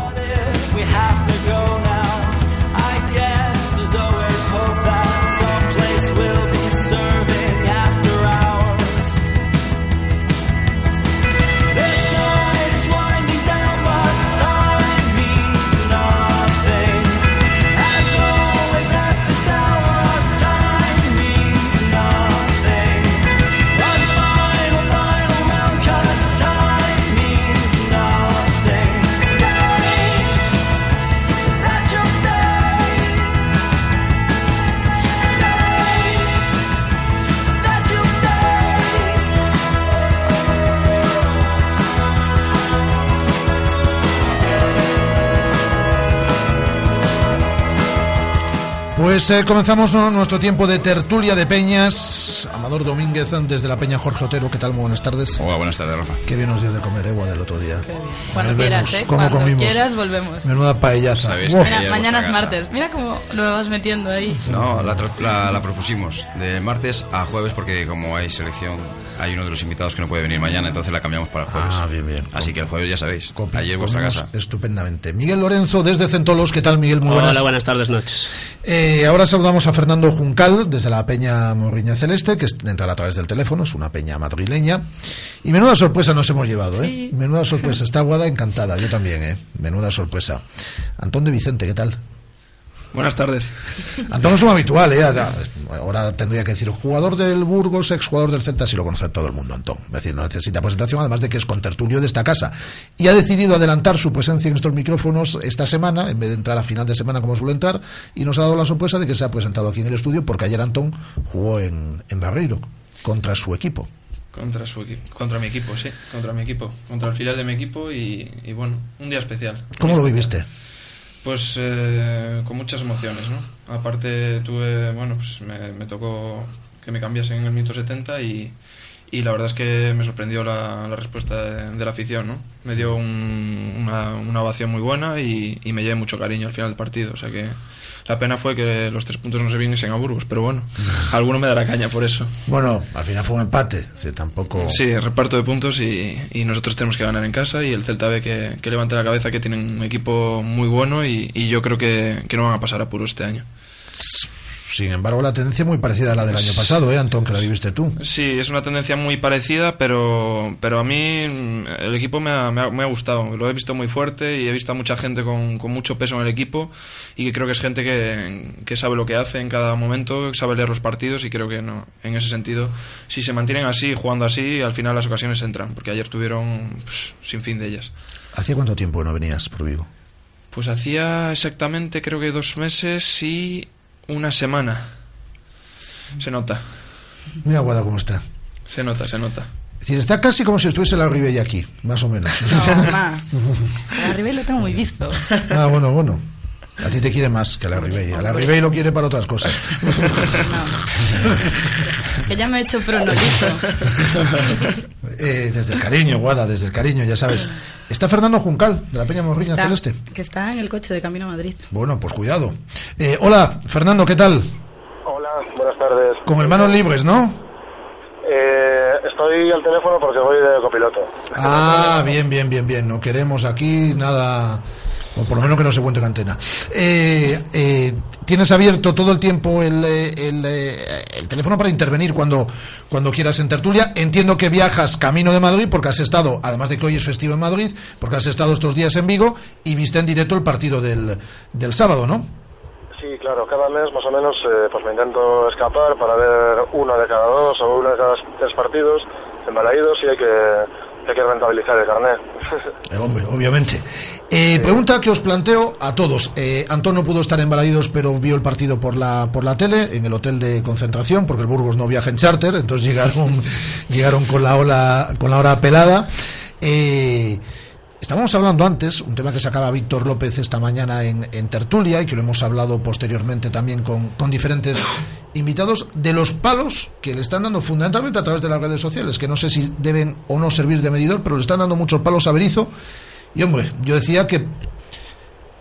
Pues eh, comenzamos nuestro tiempo de tertulia de peñas. Amador Domínguez desde la Peña Jorge Otero. ¿Qué tal? Muy buenas tardes. Hola, buenas tardes, Rafa. Qué bien nos dio de comer Egua del otro día. Cuando Nos quieras, vemos. ¿eh? ¿Cómo Cuando comimos? quieras volvemos. Menuda paellaza. Sabéis Mira, ya mañana es casa. martes. Mira cómo lo vas metiendo ahí. No, la, tra- la, la propusimos de martes a jueves porque como hay selección, hay uno de los invitados que no puede venir mañana, entonces la cambiamos para el jueves. Ah, bien, bien. Así que el jueves ya sabéis, allí en vuestra comimos casa. Estupendamente. Miguel Lorenzo desde Centolos. ¿Qué tal, Miguel? Muy buenas. Hola, buenas tardes, noches. Eh, ahora saludamos a Fernando Juncal desde la Peña Morriña Celeste, que entrará a través del teléfono, es una peña madrileña. Y menuda sorpresa nos hemos llevado, ¿eh? Sí. Menuda sorpresa. Está Guada encantada, yo también, ¿eh? Menuda sorpresa. Antón de Vicente, ¿qué tal? Buenas tardes. Antón es un habitual, ¿eh? Ahora tendría que decir jugador del Burgos, exjugador del Celta, si lo conoce todo el mundo, Antón. Es decir, no necesita presentación, además de que es contertulio de esta casa. Y ha decidido adelantar su presencia en estos micrófonos esta semana, en vez de entrar a final de semana como suele entrar, y nos ha dado la sorpresa de que se ha presentado aquí en el estudio, porque ayer Antón jugó en, en Barreiro, contra su equipo. Contra, su contra mi equipo, sí, contra mi equipo, contra el filial de mi equipo y, y bueno, un día especial. ¿Cómo lo viviste? Pues eh, con muchas emociones, ¿no? Aparte tuve, bueno, pues me, tocó que me cambiasen en el minuto 70 y, y la verdad es que me sorprendió la, la respuesta de, de la afición, ¿no? Me dio un- una, una ovación muy buena y, y me llevé mucho cariño al final del partido, o sea que la pena fue que los tres puntos no se viniesen a Burgos, pero bueno, alguno me dará caña por eso. Bueno, al final fue un empate, sí, tampoco... Sí, reparto de puntos y, y nosotros tenemos que ganar en casa y el Celta ve que, que levante la cabeza, que tienen un equipo muy bueno y, y yo creo que, que no van a pasar apuro este año. Sin embargo, la tendencia es muy parecida a la del año pasado, ¿eh, Antón, que la viviste tú? Sí, es una tendencia muy parecida, pero, pero a mí mm, el equipo me ha, me, ha, me ha gustado. Lo he visto muy fuerte y he visto a mucha gente con, con mucho peso en el equipo y que creo que es gente que, que sabe lo que hace en cada momento, que sabe leer los partidos y creo que no, en ese sentido, si se mantienen así, jugando así, al final las ocasiones entran, porque ayer tuvieron pues, sin fin de ellas. ¿Hacía cuánto tiempo no venías por Vigo? Pues hacía exactamente creo que dos meses y una semana. Se nota, Mira, Guada, cómo está. se nota, se nota. Es decir, está casi como si estuviese la Ribella aquí, más o menos. No, más. A Ribey lo tengo muy visto. Ah, bueno, bueno. A ti te quiere más que a la Ribey. A la Ribey lo quiere para otras cosas. Que ya me he hecho pronolito. Eh, desde el cariño, Guada, desde el cariño, ya sabes. Está Fernando Juncal, de la Peña Morriña Está- Celeste. que está en el coche de camino a Madrid. Bueno, pues cuidado. Eh, hola, Fernando, ¿qué tal? Hola, buenas tardes. Con el manos libres, ¿no? Eh, estoy al teléfono porque voy de copiloto. Ah, bien, bien, bien, bien. No queremos aquí nada, o por lo menos que no se cuente cantena. Eh, eh, Tienes abierto todo el tiempo el, eh, el, eh, el teléfono para intervenir cuando, cuando quieras en tertulia. Entiendo que viajas camino de Madrid porque has estado, además de que hoy es festivo en Madrid, porque has estado estos días en Vigo y viste en directo el partido del, del sábado, ¿no? Sí, claro, cada mes más o menos eh, pues me intento escapar para ver uno de cada dos o uno de cada tres partidos embalaídos y hay que, hay que rentabilizar el carnet. Eh, hombre, obviamente. Eh, pregunta que os planteo a todos. Eh, Antón no pudo estar en Balaidos, pero vio el partido por la por la tele en el hotel de concentración, porque el Burgos no viaja en charter, entonces llegaron llegaron con la ola con la hora pelada. Eh, Estábamos hablando antes, un tema que sacaba Víctor López esta mañana en, en tertulia y que lo hemos hablado posteriormente también con, con diferentes invitados, de los palos que le están dando fundamentalmente a través de las redes sociales, que no sé si deben o no servir de medidor, pero le están dando muchos palos a Berizzo. Y hombre, yo decía que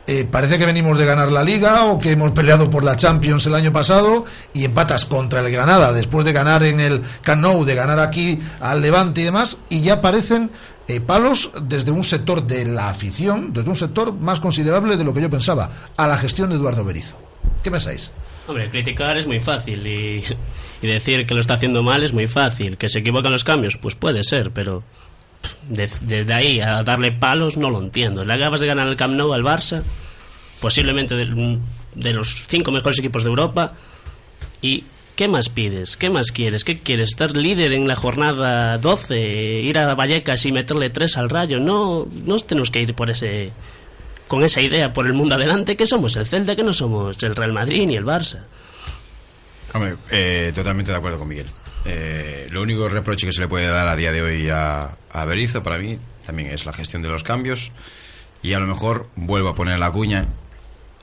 eh, parece que venimos de ganar la liga o que hemos peleado por la Champions el año pasado y empatas contra el Granada después de ganar en el Camp Nou, de ganar aquí al Levante y demás, y ya parecen eh, palos desde un sector de la afición, desde un sector más considerable de lo que yo pensaba, a la gestión de Eduardo Berizzo. ¿Qué pensáis? Hombre, criticar es muy fácil y, decir que lo está haciendo mal es muy fácil. Que se equivocan los cambios, pues puede ser, pero pff, de- desde ahí a darle palos no lo entiendo. Le acabas de ganar el Camp Nou al Barça, posiblemente de, de los cinco mejores equipos de Europa, y ¿qué más pides? ¿Qué más quieres? ¿Qué quieres? ¿Estar líder en la jornada 12? ¿Ir a Vallecas y meterle tres al rayo? No, no tenemos que ir por ese con esa idea por el mundo adelante que somos el Celta, que no somos el Real Madrid ni el Barça. Hombre, eh, totalmente de acuerdo con Miguel. Eh, lo único reproche que se le puede dar a día de hoy a, a Berizzo, para mí, también es la gestión de los cambios. Y a lo mejor vuelvo a poner la cuña.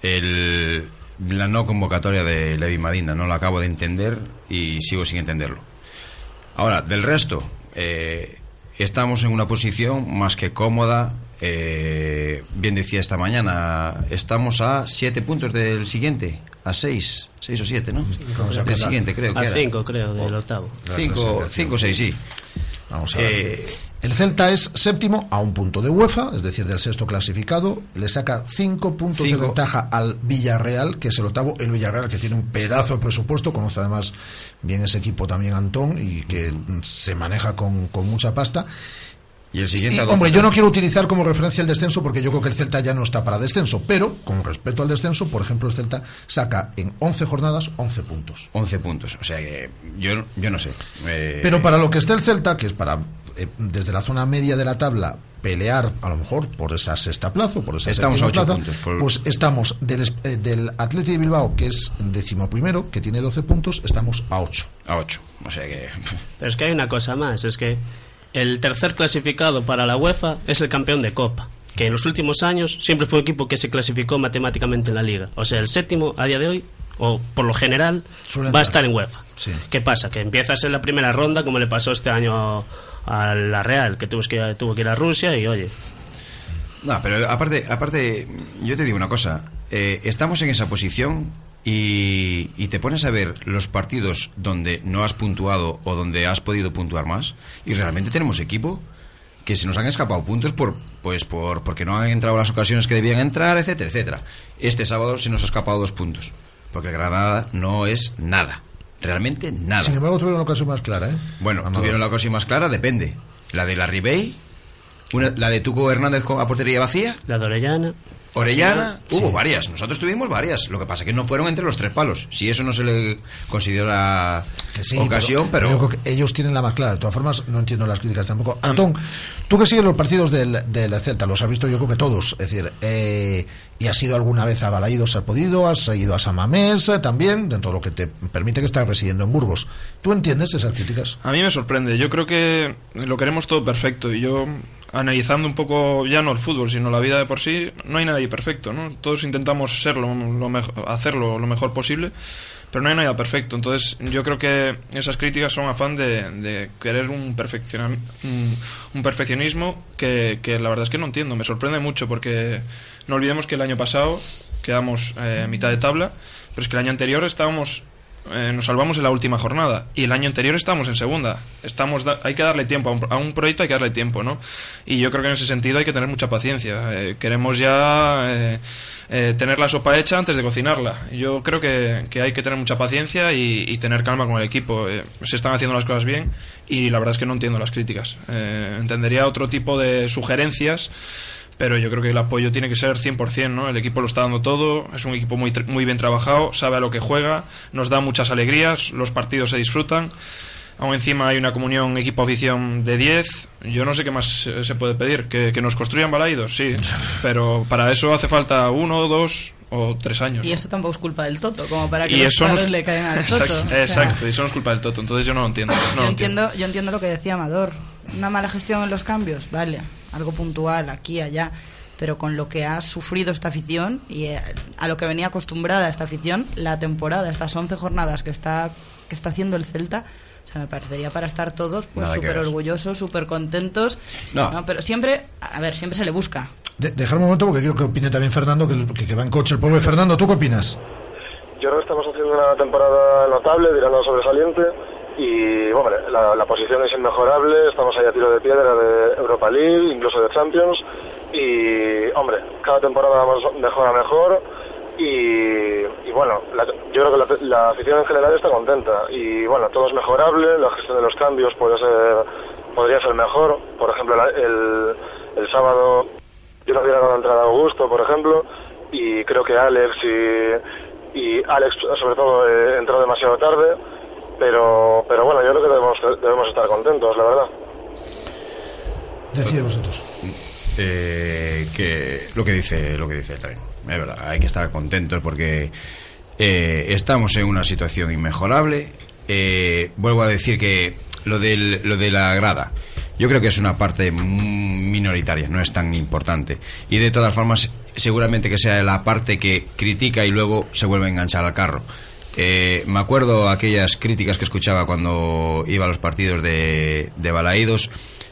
El, la no convocatoria de Levi Madinda, no la acabo de entender y sigo sin entenderlo. Ahora, del resto, eh, estamos en una posición más que cómoda. eh, bien decía esta mañana, estamos a siete puntos del siguiente, a seis, seis o siete, ¿no? Del siguiente, creo que A era. cinco, creo, del octavo. Cinco, cinco, seis, sí. Vamos a ver. Eh, El Celta es séptimo a un punto de UEFA, es decir, del sexto clasificado. Le saca cinco puntos Cinco. de ventaja al Villarreal, que es el octavo. El Villarreal, que tiene un pedazo de presupuesto, conoce además bien ese equipo también Antón y que se maneja con, con mucha pasta. Y el siguiente Y, hombre, yo no quiero utilizar como referencia el descenso porque yo creo que el Celta ya no está para descenso, pero con respecto al descenso, por ejemplo, el Celta saca en 11 jornadas 11 puntos. 11 puntos, o sea que yo, yo no sé. Eh, Pero para lo que esté el Celta, que es para eh, desde la zona media de la tabla pelear a lo mejor por esa sexta plaza, o por esa Estamos a ocho plaza, puntos, por- pues estamos del, es- eh, del Atleti de Bilbao, que es decimoprimero, que tiene 12 puntos, estamos a 8. A 8, o sea que... Pero es que hay una cosa más, es que el tercer clasificado para la UEFA es el campeón de Copa, que en los últimos años siempre fue un equipo que se clasificó matemáticamente en la liga. O sea, el séptimo a día de hoy, o por lo general, va a estar en UEFA. Sí. ¿Qué pasa? Que empiezas en la primera ronda, como le pasó este año a la Real, que tuvo que, tuvo que ir a Rusia y oye, No, pero aparte, aparte, yo te digo una cosa. eh, estamos en esa posición y, y te pones a ver los partidos donde no has puntuado o donde has podido puntuar más y realmente tenemos equipo que se nos han escapado puntos por pues por porque no han entrado las ocasiones que debían entrar, etcétera, etcétera. Este sábado se nos ha escapado dos puntos porque Granada no es nada, realmente nada. Sin embargo, tuvieron una ocasión más clara, ¿eh? Bueno, Amador. tuvieron la ocasión más clara, depende. La de la Ribey, una- la de Tuco Hernández con- a portería vacía. la de Orellana. Orellana, Sí. hubo varias. Nosotros tuvimos varias. Lo que pasa que no fueron entre los tres palos. Si eso no se le considera sí, ocasión, pero, yo creo que ellos tienen la más clara. De todas formas, no entiendo las críticas tampoco. Antón, tú que sigues los partidos del, del Celta, los has visto yo creo que todos. Es decir, eh, ¿y has ido alguna vez a Balaídos? ¿Has podido? ¿Has ido a Samamés eh, también? Dentro de lo que te permite que estás residiendo en Burgos. ¿Tú entiendes esas críticas? A mí me sorprende. Yo creo que lo queremos todo perfecto. Y yo, analizando un poco ya no el fútbol, sino la vida de por sí, no hay nadie perfecto, ¿no? Todos intentamos ser lo, hacerlo lo mejor posible, pero no hay nada perfecto. Entonces, yo creo que esas críticas son afán de, querer un, un, un perfeccionismo que, que la verdad es que no entiendo. Me sorprende mucho porque no olvidemos que el año pasado quedamos eh, mitad de tabla, pero es que el año anterior estábamos eh, nos salvamos en la última jornada y el año anterior estábamos en segunda. Estamos da- hay que darle tiempo a un, a un proyecto, hay que darle tiempo, ¿no? Y yo creo que en ese sentido hay que tener mucha paciencia. Eh, queremos ya eh, eh, tener la sopa hecha antes de cocinarla. Yo creo que, que hay que tener mucha paciencia y, y tener calma con el equipo. Eh, se están haciendo las cosas bien y la verdad es que no entiendo las críticas. Entendería otro tipo de sugerencias pero yo creo que el apoyo tiene que ser 100%, ¿no? El equipo lo está dando todo, es un equipo muy, muy bien trabajado, sabe a lo que juega, nos da muchas alegrías, los partidos se disfrutan. Aún encima hay una comunión equipo-afición de 10. Yo no sé qué más eh, se puede pedir. ¿Que, que nos construyan balaídos, sí. Pero para eso hace falta uno, dos o tres años. Y eso tampoco es culpa del Toto, como para que Y los eso no es- palos le caigan al Toto. Exacto, O sea, exacto, y eso no es culpa del Toto. Entonces yo no lo entiendo. no yo, lo entiendo. entiendo, yo entiendo lo que decía Amador. Una mala gestión en los cambios, vale. Algo puntual aquí, allá, pero con lo que ha sufrido esta afición y eh, a lo que venía acostumbrada esta afición, la temporada, estas 11 jornadas que está, que está haciendo el Celta, o sea, me parecería para estar todos pues súper orgullosos, súper contentos. No. Pero siempre, a ver, siempre se le busca. De, dejar un momento porque quiero que opine también Fernando, que, que, que va en coche el pueblo. Fernando, ¿tú qué opinas? Yo creo que estamos haciendo una temporada notable, tirando sobresaliente. Y, hombre, la, posición es inmejorable. Estamos ahí a tiro de piedra de Europa League, incluso de Champions. Y, hombre, cada temporada vamos mejor mejor. Y, y bueno, la- yo creo que la, la afición en general está contenta. Y, bueno, todo es mejorable. La gestión de los cambios puede ser, podría ser mejor. Por ejemplo, el, el sábado yo no hubiera dado entrada a Augusto, por ejemplo. Y creo que Alex y, y Alex sobre todo eh, entró demasiado tarde pero pero bueno yo creo que debemos debemos estar contentos la verdad. Decid vosotros. Eh, que lo que dice lo que dice él también es verdad hay que estar contentos porque eh, estamos en una situación inmejorable. Eh, vuelvo a decir que lo del lo de la grada yo creo que es una parte mm, minoritaria no es tan importante. Y de todas formas seguramente que sea la parte que critica y luego se vuelve a enganchar al carro Eh, me acuerdo aquellas críticas que escuchaba cuando iba a los partidos de, de Balaídos.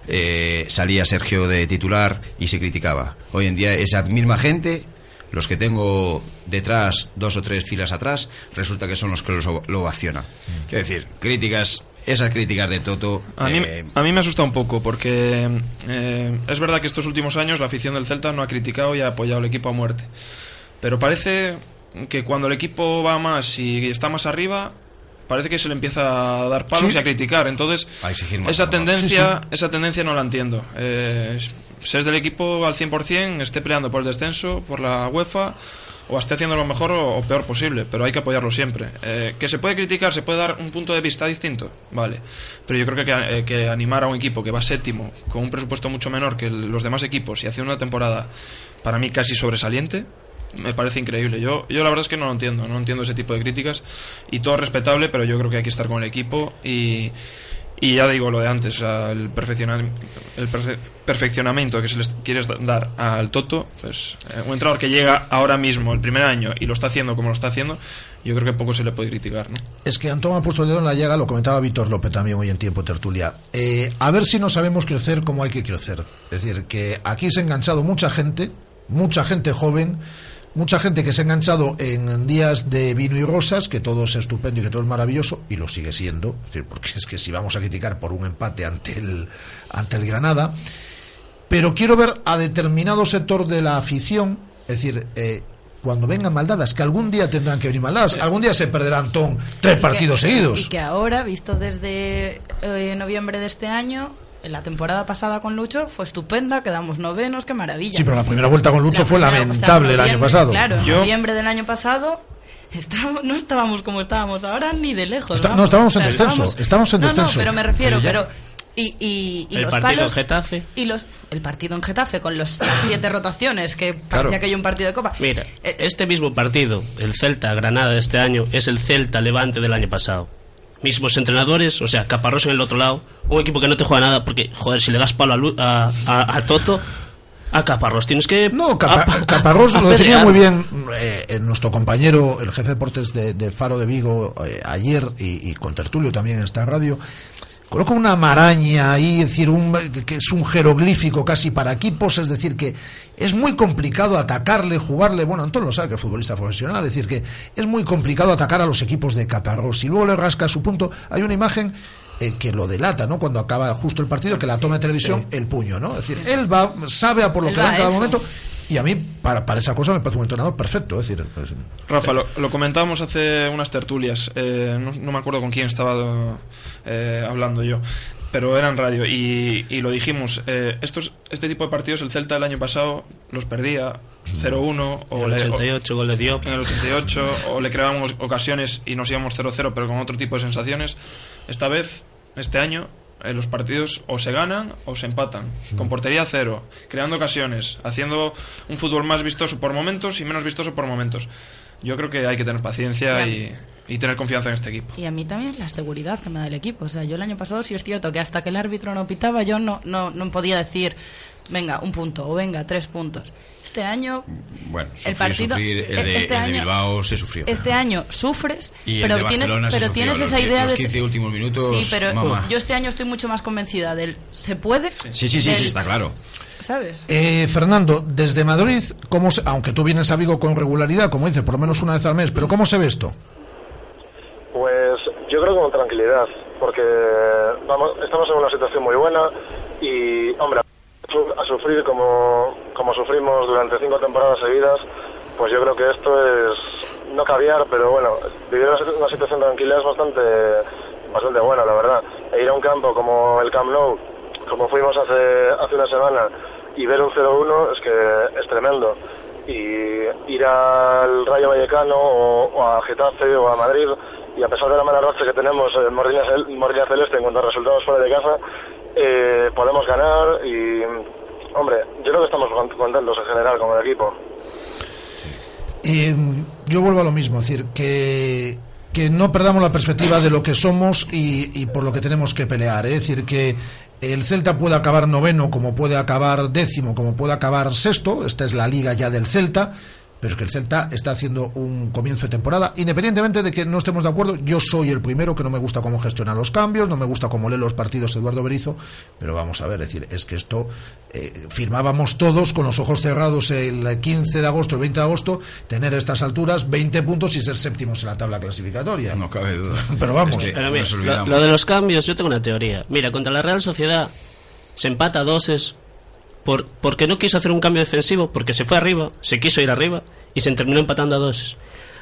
eh, salía Sergio de titular y se criticaba. Hoy en día esa misma gente, los que tengo detrás, dos o tres filas atrás, resulta que son los que lo ovacionan. Quiero decir, críticas, esas críticas de Toto... A mí, eh, a mí me asusta un poco porque eh, es verdad que estos últimos años la afición del Celta no ha criticado y ha apoyado al equipo a muerte. Pero parece que cuando el equipo va más y está más arriba, parece que se le empieza a dar palos Sí. y a criticar. Entonces, a exigir más, esa tendencia, Sí, esa tendencia no la entiendo. Eh, si es del equipo al 100%, esté peleando por el descenso, por la UEFA, o esté haciendo lo mejor o, o peor posible, pero hay que apoyarlo siempre. Eh, que se puede criticar, se puede dar un punto de vista distinto, vale. Pero yo creo que, eh, que animar a un equipo que va séptimo, con un presupuesto mucho menor que el- los demás equipos, y hace una temporada, para mí casi sobresaliente, me parece increíble. Yo, yo la verdad es que no lo entiendo, no entiendo ese tipo de críticas y todo es respetable, pero yo creo que hay que estar con el equipo y, y ya digo lo de antes, o sea, el, perfeccionamiento que se les quiere dar al Toto, pues eh, un entrenador que llega ahora mismo, el primer año, y lo está haciendo como lo está haciendo, yo creo que poco se le puede criticar, ¿no? Es que Antón ha puesto el dedo en la llaga, lo comentaba Víctor López también hoy en Tiempo Tertulia. Eh, a ver si no sabemos crecer como hay que crecer. Es decir, que aquí se ha enganchado mucha gente, mucha gente joven, mucha gente que se ha enganchado en días de vino y rosas, que todo es estupendo y que todo es maravilloso, y lo sigue siendo. Es decir, porque es que si vamos a criticar por un empate ante el, ante el Granada, pero quiero ver a determinado sector de la afición, es decir, eh, cuando vengan maldadas, que algún día tendrán que venir maldadas, algún día se perderá Antón tres partidos que- seguidos. Y que ahora, visto desde eh, noviembre de este año, la temporada pasada con Lucho fue estupenda, quedamos novenos, qué maravilla. Sí, pero la primera vuelta con Lucho La fue primera- o sea, lamentable el año pasado. Claro, en Yo- noviembre del año pasado estábamos- no estábamos como estábamos ahora ni de lejos. Está- no, estábamos O sea, en descenso, estábamos en no, descenso. No, pero me refiero, Pero ya- pero... Y, y, y El los partido en. Getafe. Y los, el partido en Getafe con los las siete rotaciones que Claro. parecía que hay un partido de Copa. Mira, este mismo partido, el Celta-Granada de este año, es el Celta-Levante del año pasado. Mismos entrenadores, o sea, Caparrós en el otro lado, un equipo que no te juega nada, porque, joder, si le das palo a, Lu- a, a- a Toto, a Caparrós tienes que... No, Capa- a- Caparrós lo definía muy bien eh, eh, nuestro compañero, el jefe de deportes de, de Faro de Vigo, eh, ayer y, y con Tertulio también en esta radio. Coloca una maraña ahí, es decir, un, que- es un jeroglífico casi para equipos, es decir, que es muy complicado atacarle, jugarle, bueno, Antón lo sabe que es futbolista profesional, es decir, que es muy complicado atacar a los equipos de Caparrós. Y luego le rasca su punto, hay una imagen eh, que lo delata, ¿no? Cuando acaba justo el partido, que la toma televisión, el puño, ¿no? Es decir, él va, sabe a por lo Él que va en cada eso. momento. Y a mí, para, para esa cosa, me parece un entrenador perfecto. Es decir, pues, Rafa, lo, lo comentábamos hace unas tertulias, eh, no, no me acuerdo con quién estaba eh, hablando yo, pero era en radio y, y lo dijimos, eh, estos, este tipo de partidos el Celta el año pasado los perdía 0-1 o En el le- 88, gol de Diop. en el 88 o le creábamos ocasiones y nos íbamos 0-0 pero con otro tipo de sensaciones. Esta vez, este año, eh, los partidos o se ganan o se empatan, con portería cero, creando ocasiones, haciendo un fútbol más vistoso por momentos y menos vistoso por momentos. Yo creo que hay que tener paciencia y, y tener confianza en este equipo. Y a mí también la seguridad que me da el equipo. O sea, yo el año pasado sí es cierto que hasta que el árbitro no pitaba yo no, no, no podía decir venga, un punto o venga, tres puntos. Este año, Bueno, el partido, sufrir, el de, este el de año- Bilbao se sufrió. este año sufres, Y pero tienes, pero sufrió, tienes los esa que- idea los de 15 últimos minutos, Sí, pero mamá. yo este año estoy mucho más convencida del se puede. Sí, sí, sí, del- sí, está claro. ¿Sabes? Eh, Fernando, desde Madrid, ¿cómo se- aunque tú vienes a Vigo con regularidad, como dices, por lo menos una vez al mes, pero ¿cómo se ve esto? Pues yo creo que con tranquilidad, porque vamos, estamos en una situación muy buena y, hombre, a sufrir como, como sufrimos durante cinco temporadas seguidas, pues yo creo que esto es no caviar, pero bueno, vivir una, situ- una situación tranquila es bastante, bastante buena, la verdad. E ir a un campo como el Camp Nou, como fuimos hace, hace una semana, y ver un 0-1 es que es tremendo. Y ir al Rayo Vallecano o, a Getafe o a Madrid, y a pesar de la mala racha que tenemos en Mordilla Celeste en cuanto a resultados fuera de casa, eh, podemos ganar y, hombre, yo creo que estamos con- contentos en general con el equipo. Eh, yo vuelvo a lo mismo, es decir, que, que no perdamos la perspectiva de lo que somos y, y por lo que tenemos que pelear. ¿eh? Es decir, que el Celta puede acabar noveno, como puede acabar décimo, como puede acabar sexto. Esta es la liga ya del Celta. Pero es que el Celta está haciendo un comienzo de temporada, independientemente de que no estemos de acuerdo, yo soy el primero que no me gusta cómo gestiona los cambios, no me gusta cómo lee los partidos Eduardo Berizo, pero vamos a ver, es decir, es que esto eh, firmábamos todos con los ojos cerrados el 15 de agosto, el 20 de agosto, tener a estas alturas 20 puntos y ser séptimos en la tabla clasificatoria. No cabe duda. Pero vamos, Pero mira, lo, lo de los cambios, yo tengo una teoría. Mira, contra la Real Sociedad se empata a doses por, porque no quiso hacer un cambio defensivo, porque se fue arriba, se quiso ir arriba y se terminó empatando a doses.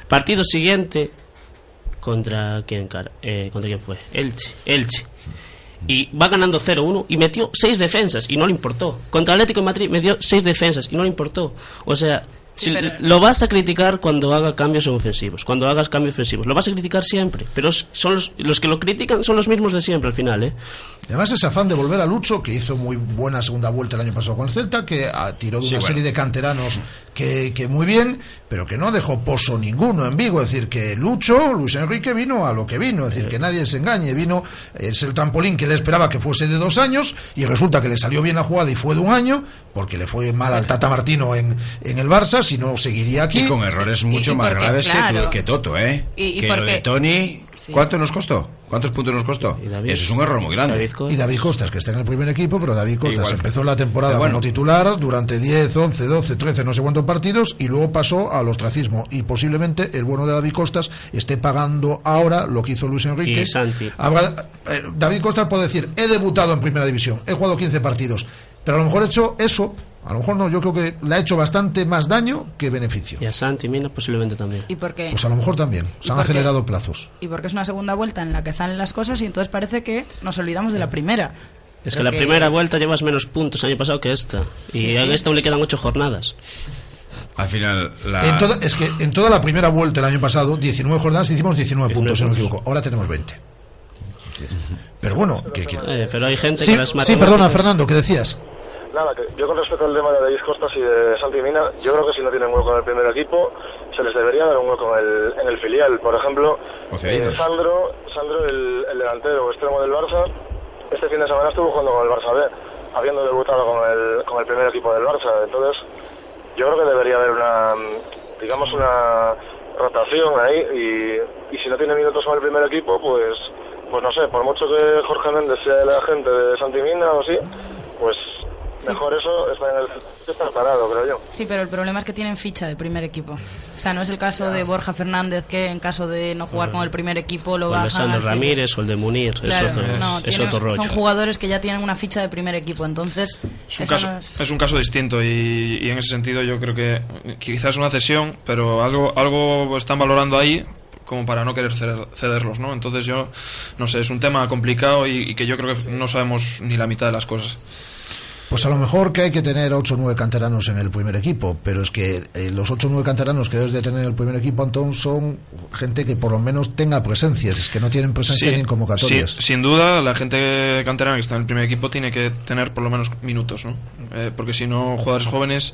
Partido siguiente contra quién? Eh, contra quién fue? Elche, Elche. Y va ganando 0-1 y metió seis defensas y no le importó. Contra Atlético de Madrid metió seis defensas y no le importó. O sea, si pero- lo vas a criticar cuando haga cambios en ofensivos, cuando hagas cambios ofensivos, lo vas a criticar siempre, pero son los, los que lo critican son los mismos de siempre al final, ¿eh? Además ese afán de volver a Lucho, que hizo muy buena segunda vuelta el año pasado con el Celta, que ah, tiró de Sí, una bueno. serie de canteranos que, que muy bien, pero que no dejó pozo ninguno en Vigo. Es decir, que Lucho, Luis Enrique, vino a lo que vino. Es decir, que nadie se engañe. Vino, es el trampolín que él esperaba que fuese de dos años, y resulta que le salió bien la jugada y fue de un año, porque le fue mal al Tata Martino en, en el Barça, si no seguiría aquí. Y con errores mucho y más porque, graves que tu- que, Toto, ¿eh? Y- y que lo de Tony, Sí. ¿cuánto nos costó? ¿Cuántos puntos nos costó? Eso es un error muy grande. Y David Costas, que está en el primer equipo, pero David Costas Igual. empezó la temporada bueno. como titular durante 10, 11, 12, 13, no sé cuántos partidos y luego pasó al ostracismo. Y posiblemente el bueno de David Costas esté pagando ahora lo que hizo Luis Enrique. Y Santi. Habrá- eh, David Costas puede decir, he debutado en primera división, he jugado 15 partidos, pero a lo mejor he hecho eso, a lo mejor no, yo creo que le ha hecho bastante más daño que beneficio. Y a Santi Mina posiblemente también. Y porque, Pues a lo mejor también, se han por qué? acelerado plazos. y porque es una segunda vuelta en la que salen las cosas y entonces parece que nos olvidamos de la primera. Es que la primera vuelta llevas menos puntos año pasado que esta. Y Sí, a sí. esta aún le quedan ocho jornadas. Al final, la... En toda- es que en toda la primera vuelta el año pasado, 19 jornadas, hicimos 19, puntos, si no me equivoco. Ahora tenemos 20. Pero bueno, que, que- Eh, pero hay gente Sí, que las sí, perdona, Fernando, ¿qué decías? Nada, que yo con respecto al tema de David Costas y de Santi Mina, yo creo que si no tienen hueco en el primer equipo, se les debería dar un hueco en el, en el filial. Por ejemplo, eh, Sandro, Sandro el, el delantero extremo del Barça, este fin de semana estuvo jugando con el Barça B, habiendo debutado con el, con el primer equipo del Barça. Entonces, yo creo que debería haber una, digamos, una rotación ahí y, y si no tiene minutos con el primer equipo, pues, pues no sé, por mucho que Jorge Méndez sea el agente de Santi Mina o sí, pues mejor eso está en el estar parado, creo yo. Sí, pero el problema es que tienen ficha de primer equipo. O sea, no es el caso de Borja Fernández que en caso de no jugar con el primer equipo lo O el de bajan. Sandro al fin. Ramírez o el de Munir. Claro, es otro, no, es otro rollo. son jugadores que ya tienen una ficha de primer equipo, entonces Es un, caso, no es- es un caso distinto y, y en ese sentido yo creo que quizás una cesión, pero algo, algo están valorando ahí como para no querer ceder- cederlos, ¿no? Entonces yo, no sé, es un tema complicado y, y que yo creo que no sabemos ni la mitad de las cosas. Pues a lo mejor que hay que tener 8 o 9 canteranos en el primer equipo, pero es que eh, los 8 o 9 canteranos que debes de tener en el primer equipo, Antón, son gente que por lo menos tenga presencias, es que no tienen presencia Sí, ni en convocatorias. sí, sin duda, la gente canterana que está en el primer equipo tiene que tener por lo menos minutos, ¿no? Eh, porque si no, jugadores jóvenes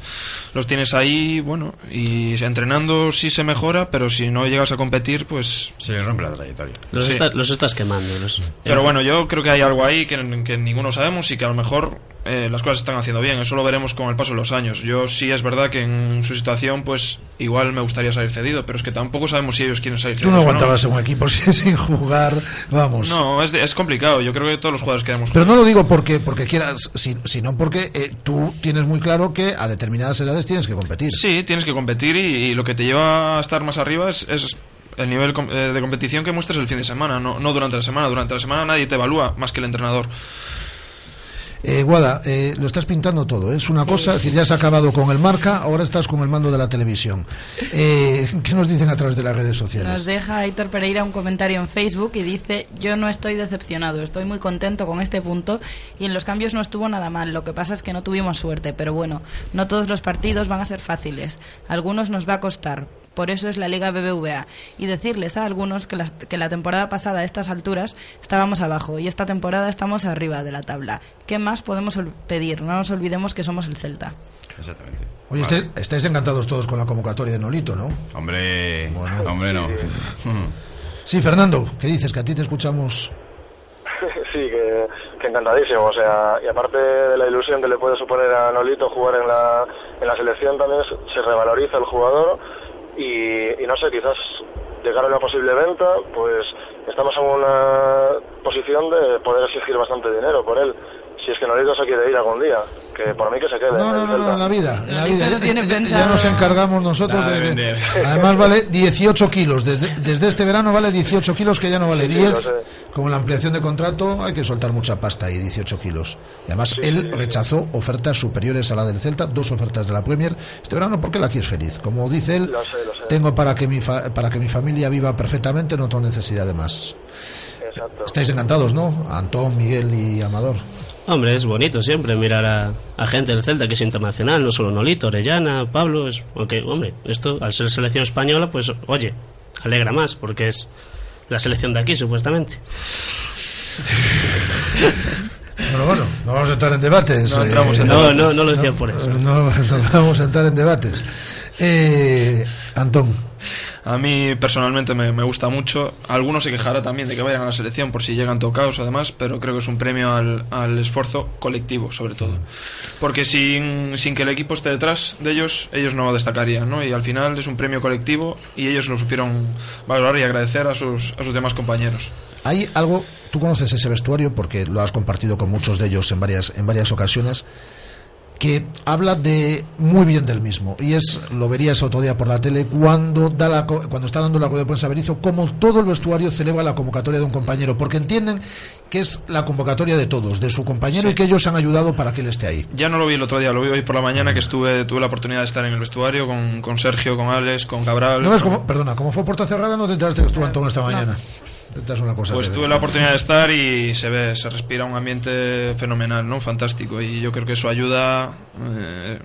los tienes ahí, bueno, y entrenando sí se mejora, pero si no llegas a competir, pues... Se le rompe la trayectoria. Los, Sí. está- los estás quemando. los- Pero bueno, yo creo que hay algo ahí que, que ninguno sabemos y que a lo mejor eh, las cosas se están haciendo bien. Eso lo veremos con el paso de los años. Yo sí es verdad que en su situación, pues igual me gustaría salir cedido, pero es que tampoco sabemos si ellos quieren salir Tú cedidos. no aguantabas en un equipo sin sin jugar, vamos. No, es, es complicado. Yo creo que todos los jugadores quedamos. Pero no lo digo porque porque quieras, si- sino porque eh, tú tienes muy claro que a determinadas edades tienes que competir. Sí, tienes que competir y, y lo que te lleva a estar más arriba es, es el nivel eh, de competición que muestras el fin de semana, no, no durante la semana. Durante la semana nadie te evalúa más que el entrenador. Eh, Guada, eh, lo estás pintando todo. ¿eh? Es una cosa, es decir, ya has acabado con el marca, ahora estás con el mando de la televisión. Eh, ¿Qué nos dicen a través de las redes sociales? Nos deja Aitor Pereira un comentario en Facebook y dice, yo no estoy decepcionado, estoy muy contento con este punto y en los cambios no estuvo nada mal, lo que pasa es que no tuvimos suerte, pero bueno, no todos los partidos van a ser fáciles, algunos nos va a costar, por eso es la Liga BBVA y decirles a algunos que la, que la temporada pasada a estas alturas estábamos abajo y esta temporada estamos arriba de la tabla. ¿Qué más podemos ol- pedir? No nos olvidemos que somos el Celta. Exactamente. Oye, este- estáis encantados todos con la convocatoria de Nolito, ¿no? Hombre, hombre, no. Sí, Fernando, ¿qué dices? Que a ti te escuchamos. sí, que, que encantadísimo. O sea, y aparte de la ilusión que le puede suponer a Nolito jugar en la, en la selección, también se se revaloriza el jugador. Y, y no sé, quizás llegar a una posible venta, pues estamos en una posición de poder exigir bastante dinero por él. Si es que Nolito se quiere ir algún día, que por mí que se quede. No, en no, no, no, en la vida. En la vida. Ya- nos encargamos nosotros Nada de de, vender. Además vale 18 kilos. Desde, desde este verano vale 18 kilos, que ya no vale Sí, sí, 10. lo sé. Con la ampliación de contrato hay que soltar mucha pasta ahí, 18 kilos. Y además él rechazó ofertas superiores a la del Celta, dos ofertas de la Premier este verano porque la aquí es feliz. Como dice él, Lo sé, lo sé. tengo para que, mi fa- para que mi familia viva perfectamente, no tengo necesidad de más. Exacto. Estáis encantados, ¿no? Antón, Miguel y Amador. Hombre, es bonito siempre mirar a, a gente del Celta que es internacional, no solo Nolito, Orellana, Pablo, es porque, hombre, esto al ser selección española, pues, oye, alegra más, porque es la selección de aquí, supuestamente. Bueno, bueno, no vamos a entrar en debates. No entramos en No, debates. no, no lo decía por eso. No, no vamos a entrar en debates. Eh, Antón, A mí personalmente me, me gusta mucho. Algunos se quejará también de que vayan a la selección por si llegan tocados además, pero creo que es un premio al, al esfuerzo colectivo sobre todo. Porque sin, sin que el equipo esté detrás de ellos, ellos no destacarían, ¿no? Y al final es un premio colectivo y ellos lo supieron valorar y agradecer a sus, a sus demás compañeros. hay algo, tú conoces ese vestuario porque lo has compartido con muchos de ellos en varias, en varias ocasiones, que habla de muy bien del mismo. Y es, lo verías otro día por la tele, cuando, da la, cuando está dando la rueda de prensa Berizzo, como todo el vestuario celebra la convocatoria de un compañero, porque entienden que es la convocatoria de todos, de su compañero, y que ellos han ayudado para que él esté ahí. Ya no lo vi el otro día, lo vi hoy por la mañana que estuve tuve la oportunidad de estar en el vestuario con, con Sergio, con Alex, con Cabral. ¿No ves con- cómo, perdona, como fue puerta cerrada, no te enteraste que estuvo Antón esta mañana? Esta es una cosa Pues tuve la oportunidad de estar y se ve, se respira un ambiente fenomenal, ¿no? Fantástico. Y yo creo que eso ayuda, eh,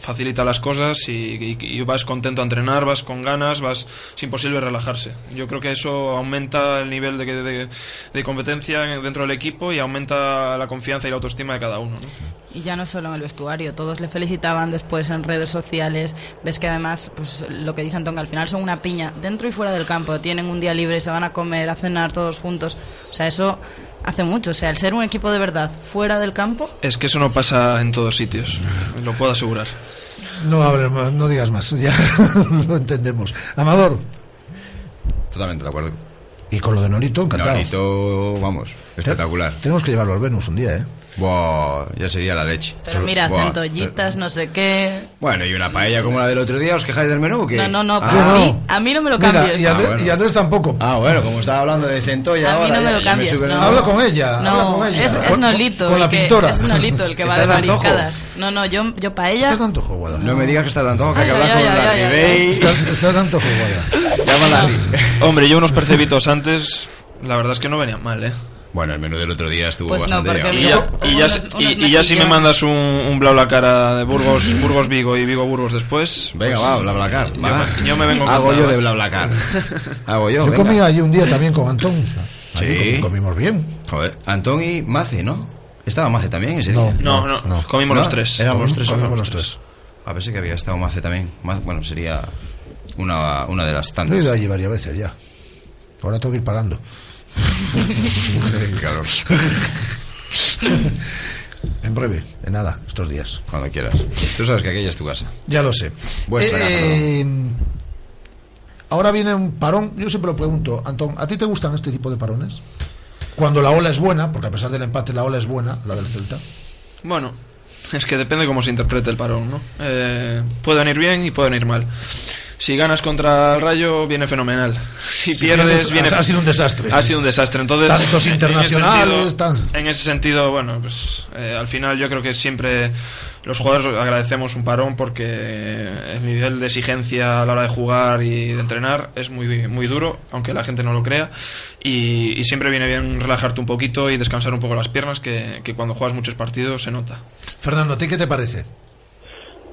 facilita las cosas y, vas contento a entrenar, vas con ganas, vas es imposible relajarse. Yo creo que eso aumenta el nivel de, de- competencia dentro del equipo y aumenta la confianza y la autoestima de cada uno, ¿no? Y ya no solo en el vestuario, todos le felicitaban después en redes sociales. Ves que además, pues lo que dice Antón, al final son una piña, dentro y fuera del campo. Tienen un día libre, se van a comer, a cenar todos juntos. O sea, eso hace mucho. O sea, el ser un equipo de verdad fuera del campo, Es que eso no pasa en todos sitios, lo puedo asegurar. No hables más, no digas más, ya lo entendemos. Amador, Totalmente de acuerdo. y con lo de Norito, encantado. Nolito, vamos, espectacular. Tenemos que llevarlo al Venus un día, ¿eh? Buah, ya sería la leche. pero mira, Buah. centollitas, no sé qué. Bueno, y una paella como la del otro día, ¿os quejáis del menú o qué? No, no, no, Ah, a, no. mí, a mí no me lo Mira, cambies. y, Andrés, Ah, bueno. y Andrés tampoco. Ah, bueno, como estaba hablando de centolla A mí ahora, no me lo cambies, el- no. Habla con ella, habla No, con ella. es, es Con- Nolito. con el la que- pintora. Es Nolito el que va de mariscadas. No, no, yo, yo paella. ¿Estás de antojo, Guada? No me digas que estás de antojo, que hay que hablar con la Ribey. ¿Estás, estás de antojo, Guada? Llámala. Hombre, yo unos percebitos antes, la verdad es que no venían mal, ¿eh? Bueno, el menú del otro día estuvo Pues no, bastante... porque Y ya, y ya, unos- y- unos y ya si me mandas un, un blau la cara de Burgos, Burgos Vigo y Vigo Burgos después. Venga, pues, va, BlaBlaCar. yo va. yo me vengo Hago yo de ¿eh? BlaBlaCar. Hago yo, Yo venga. comí allí un día también con Antón. Allí Sí. comi- comimos bien. Joder, Antón y Mace, ¿no? ¿Estaba Mace también ese No. día? No, no, No. comimos ¿No? los tres. Éramos los tres. Comimos ¿no? los tres. A ver si que había estado Mace también. Mace, bueno, sería una, una de las Yo he tantas. ido allí varias veces ya. Ahora tengo que ir pagando. En breve, en nada, estos días. Cuando quieras. Tú sabes que aquella es tu casa. Ya lo sé. Vuestra casa, Eh, ahora viene un parón. Yo siempre lo pregunto, Antón, ¿a ti te gustan este tipo de parones? Cuando la ola es buena, porque a pesar del empate la ola es buena, la del Celta. Bueno, es que depende cómo se interprete el parón, ¿no? Eh, pueden ir bien y pueden ir mal. Si ganas contra el Rayo, viene fenomenal. Si, Si pierdes, pierdes, viene... ha sido un desastre. Ha sido un desastre. Entonces, Tantos en- en ese internacionales, sentido- tan- En ese sentido, bueno, pues eh, al final yo creo que siempre los jugadores agradecemos un parón porque el nivel de exigencia a la hora de jugar y de entrenar es muy, muy duro, aunque la gente no lo crea. Y, y siempre viene bien relajarte un poquito y descansar un poco las piernas, que, que cuando juegas muchos partidos se nota. Fernando, ¿a ti qué te parece?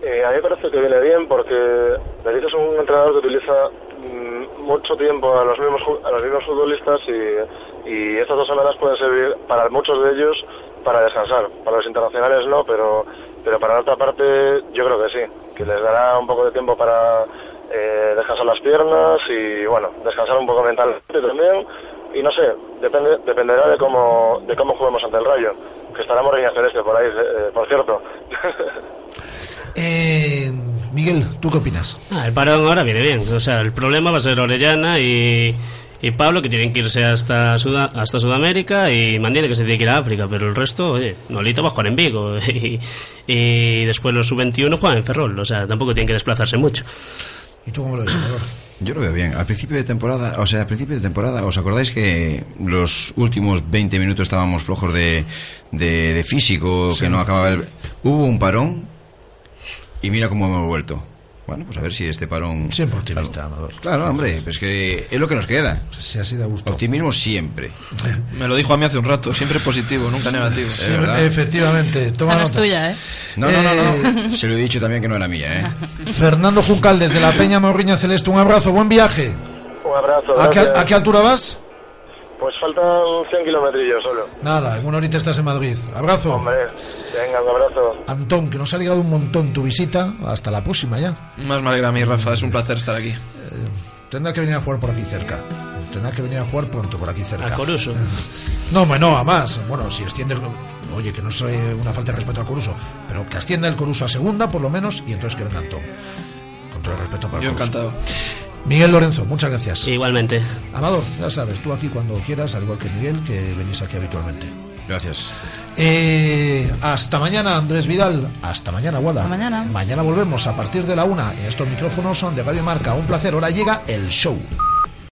Eh, a mí me parece que viene bien porque es un entrenador que utiliza mm, mucho tiempo a los mismos a los mismos futbolistas y, y estas dos semanas pueden servir para muchos de ellos para descansar. Para los internacionales no, pero pero para la otra parte yo creo que sí, que les dará un poco de tiempo para eh, descansar las piernas y bueno, descansar un poco mentalmente también y no sé, depende, dependerá de cómo de cómo juguemos ante el Rayo, que estará Morriña Celeste por ahí, eh, por cierto. Eh, Miguel, ¿tú qué opinas? Ah, el parón ahora viene bien. O sea, el problema va a ser Orellana y, y Pablo, que tienen que irse hasta, hasta Sudamérica, y Mandiene, que se tiene que ir a África. Pero el resto, oye, Nolito va a jugar en Vigo. Y, y después los sub-21 juegan en Ferrol. O sea, tampoco tienen que desplazarse mucho. ¿Y tú cómo lo ves, Salvador? Yo lo veo bien. Al principio de temporada, o sea, al principio de temporada, ¿os acordáis que los últimos 20 minutos estábamos flojos de, de, de físico, Sí, que no acababa sí. el... Hubo un parón y mira cómo hemos vuelto. Bueno, pues a ver si este parón... Siempre optimista, Amador. Claro, hombre, pues que es lo que nos queda. Sí, así da gusto. Optimismo siempre. Me lo dijo a mí hace un rato, siempre positivo, nunca negativo. Sí, efectivamente. Toma Esa no es tuya, ¿eh? No, no, no, no. Se lo he dicho también que no era mía, ¿eh? Fernando Juncal, desde la Peña Morriña Celeste, un abrazo, buen viaje. Un abrazo. ¿A qué, a qué altura vas? Pues faltan 100 kilómetros solo. Nada, en una horita estás en Madrid. Abrazo. Hombre, venga, un abrazo. Antón, que nos ha ligado un montón tu visita. Hasta la próxima ya. Más me alegra a mí, Rafa, es un placer estar aquí. Tendrá que venir a jugar por aquí cerca. Tendrá que venir a jugar pronto por aquí cerca. A Coruso. No, no, a más. Bueno, si extiende. Oye, que no es eh, una falta de respeto al Coruso, pero que ascienda el Coruso a segunda, por lo menos, y entonces que venga Antón. Con todo el respeto para el Yo Coruso. encantado. Miguel Lorenzo, muchas gracias. Igualmente. Amador, ya sabes, tú aquí cuando quieras, al igual que Miguel, que venís aquí habitualmente. Gracias. Eh, hasta mañana, Andrés Vidal. Hasta mañana, Guada. Hasta mañana. Mañana volvemos a partir de la una estos micrófonos son de Radio Marca. Un placer. Ahora llega el show.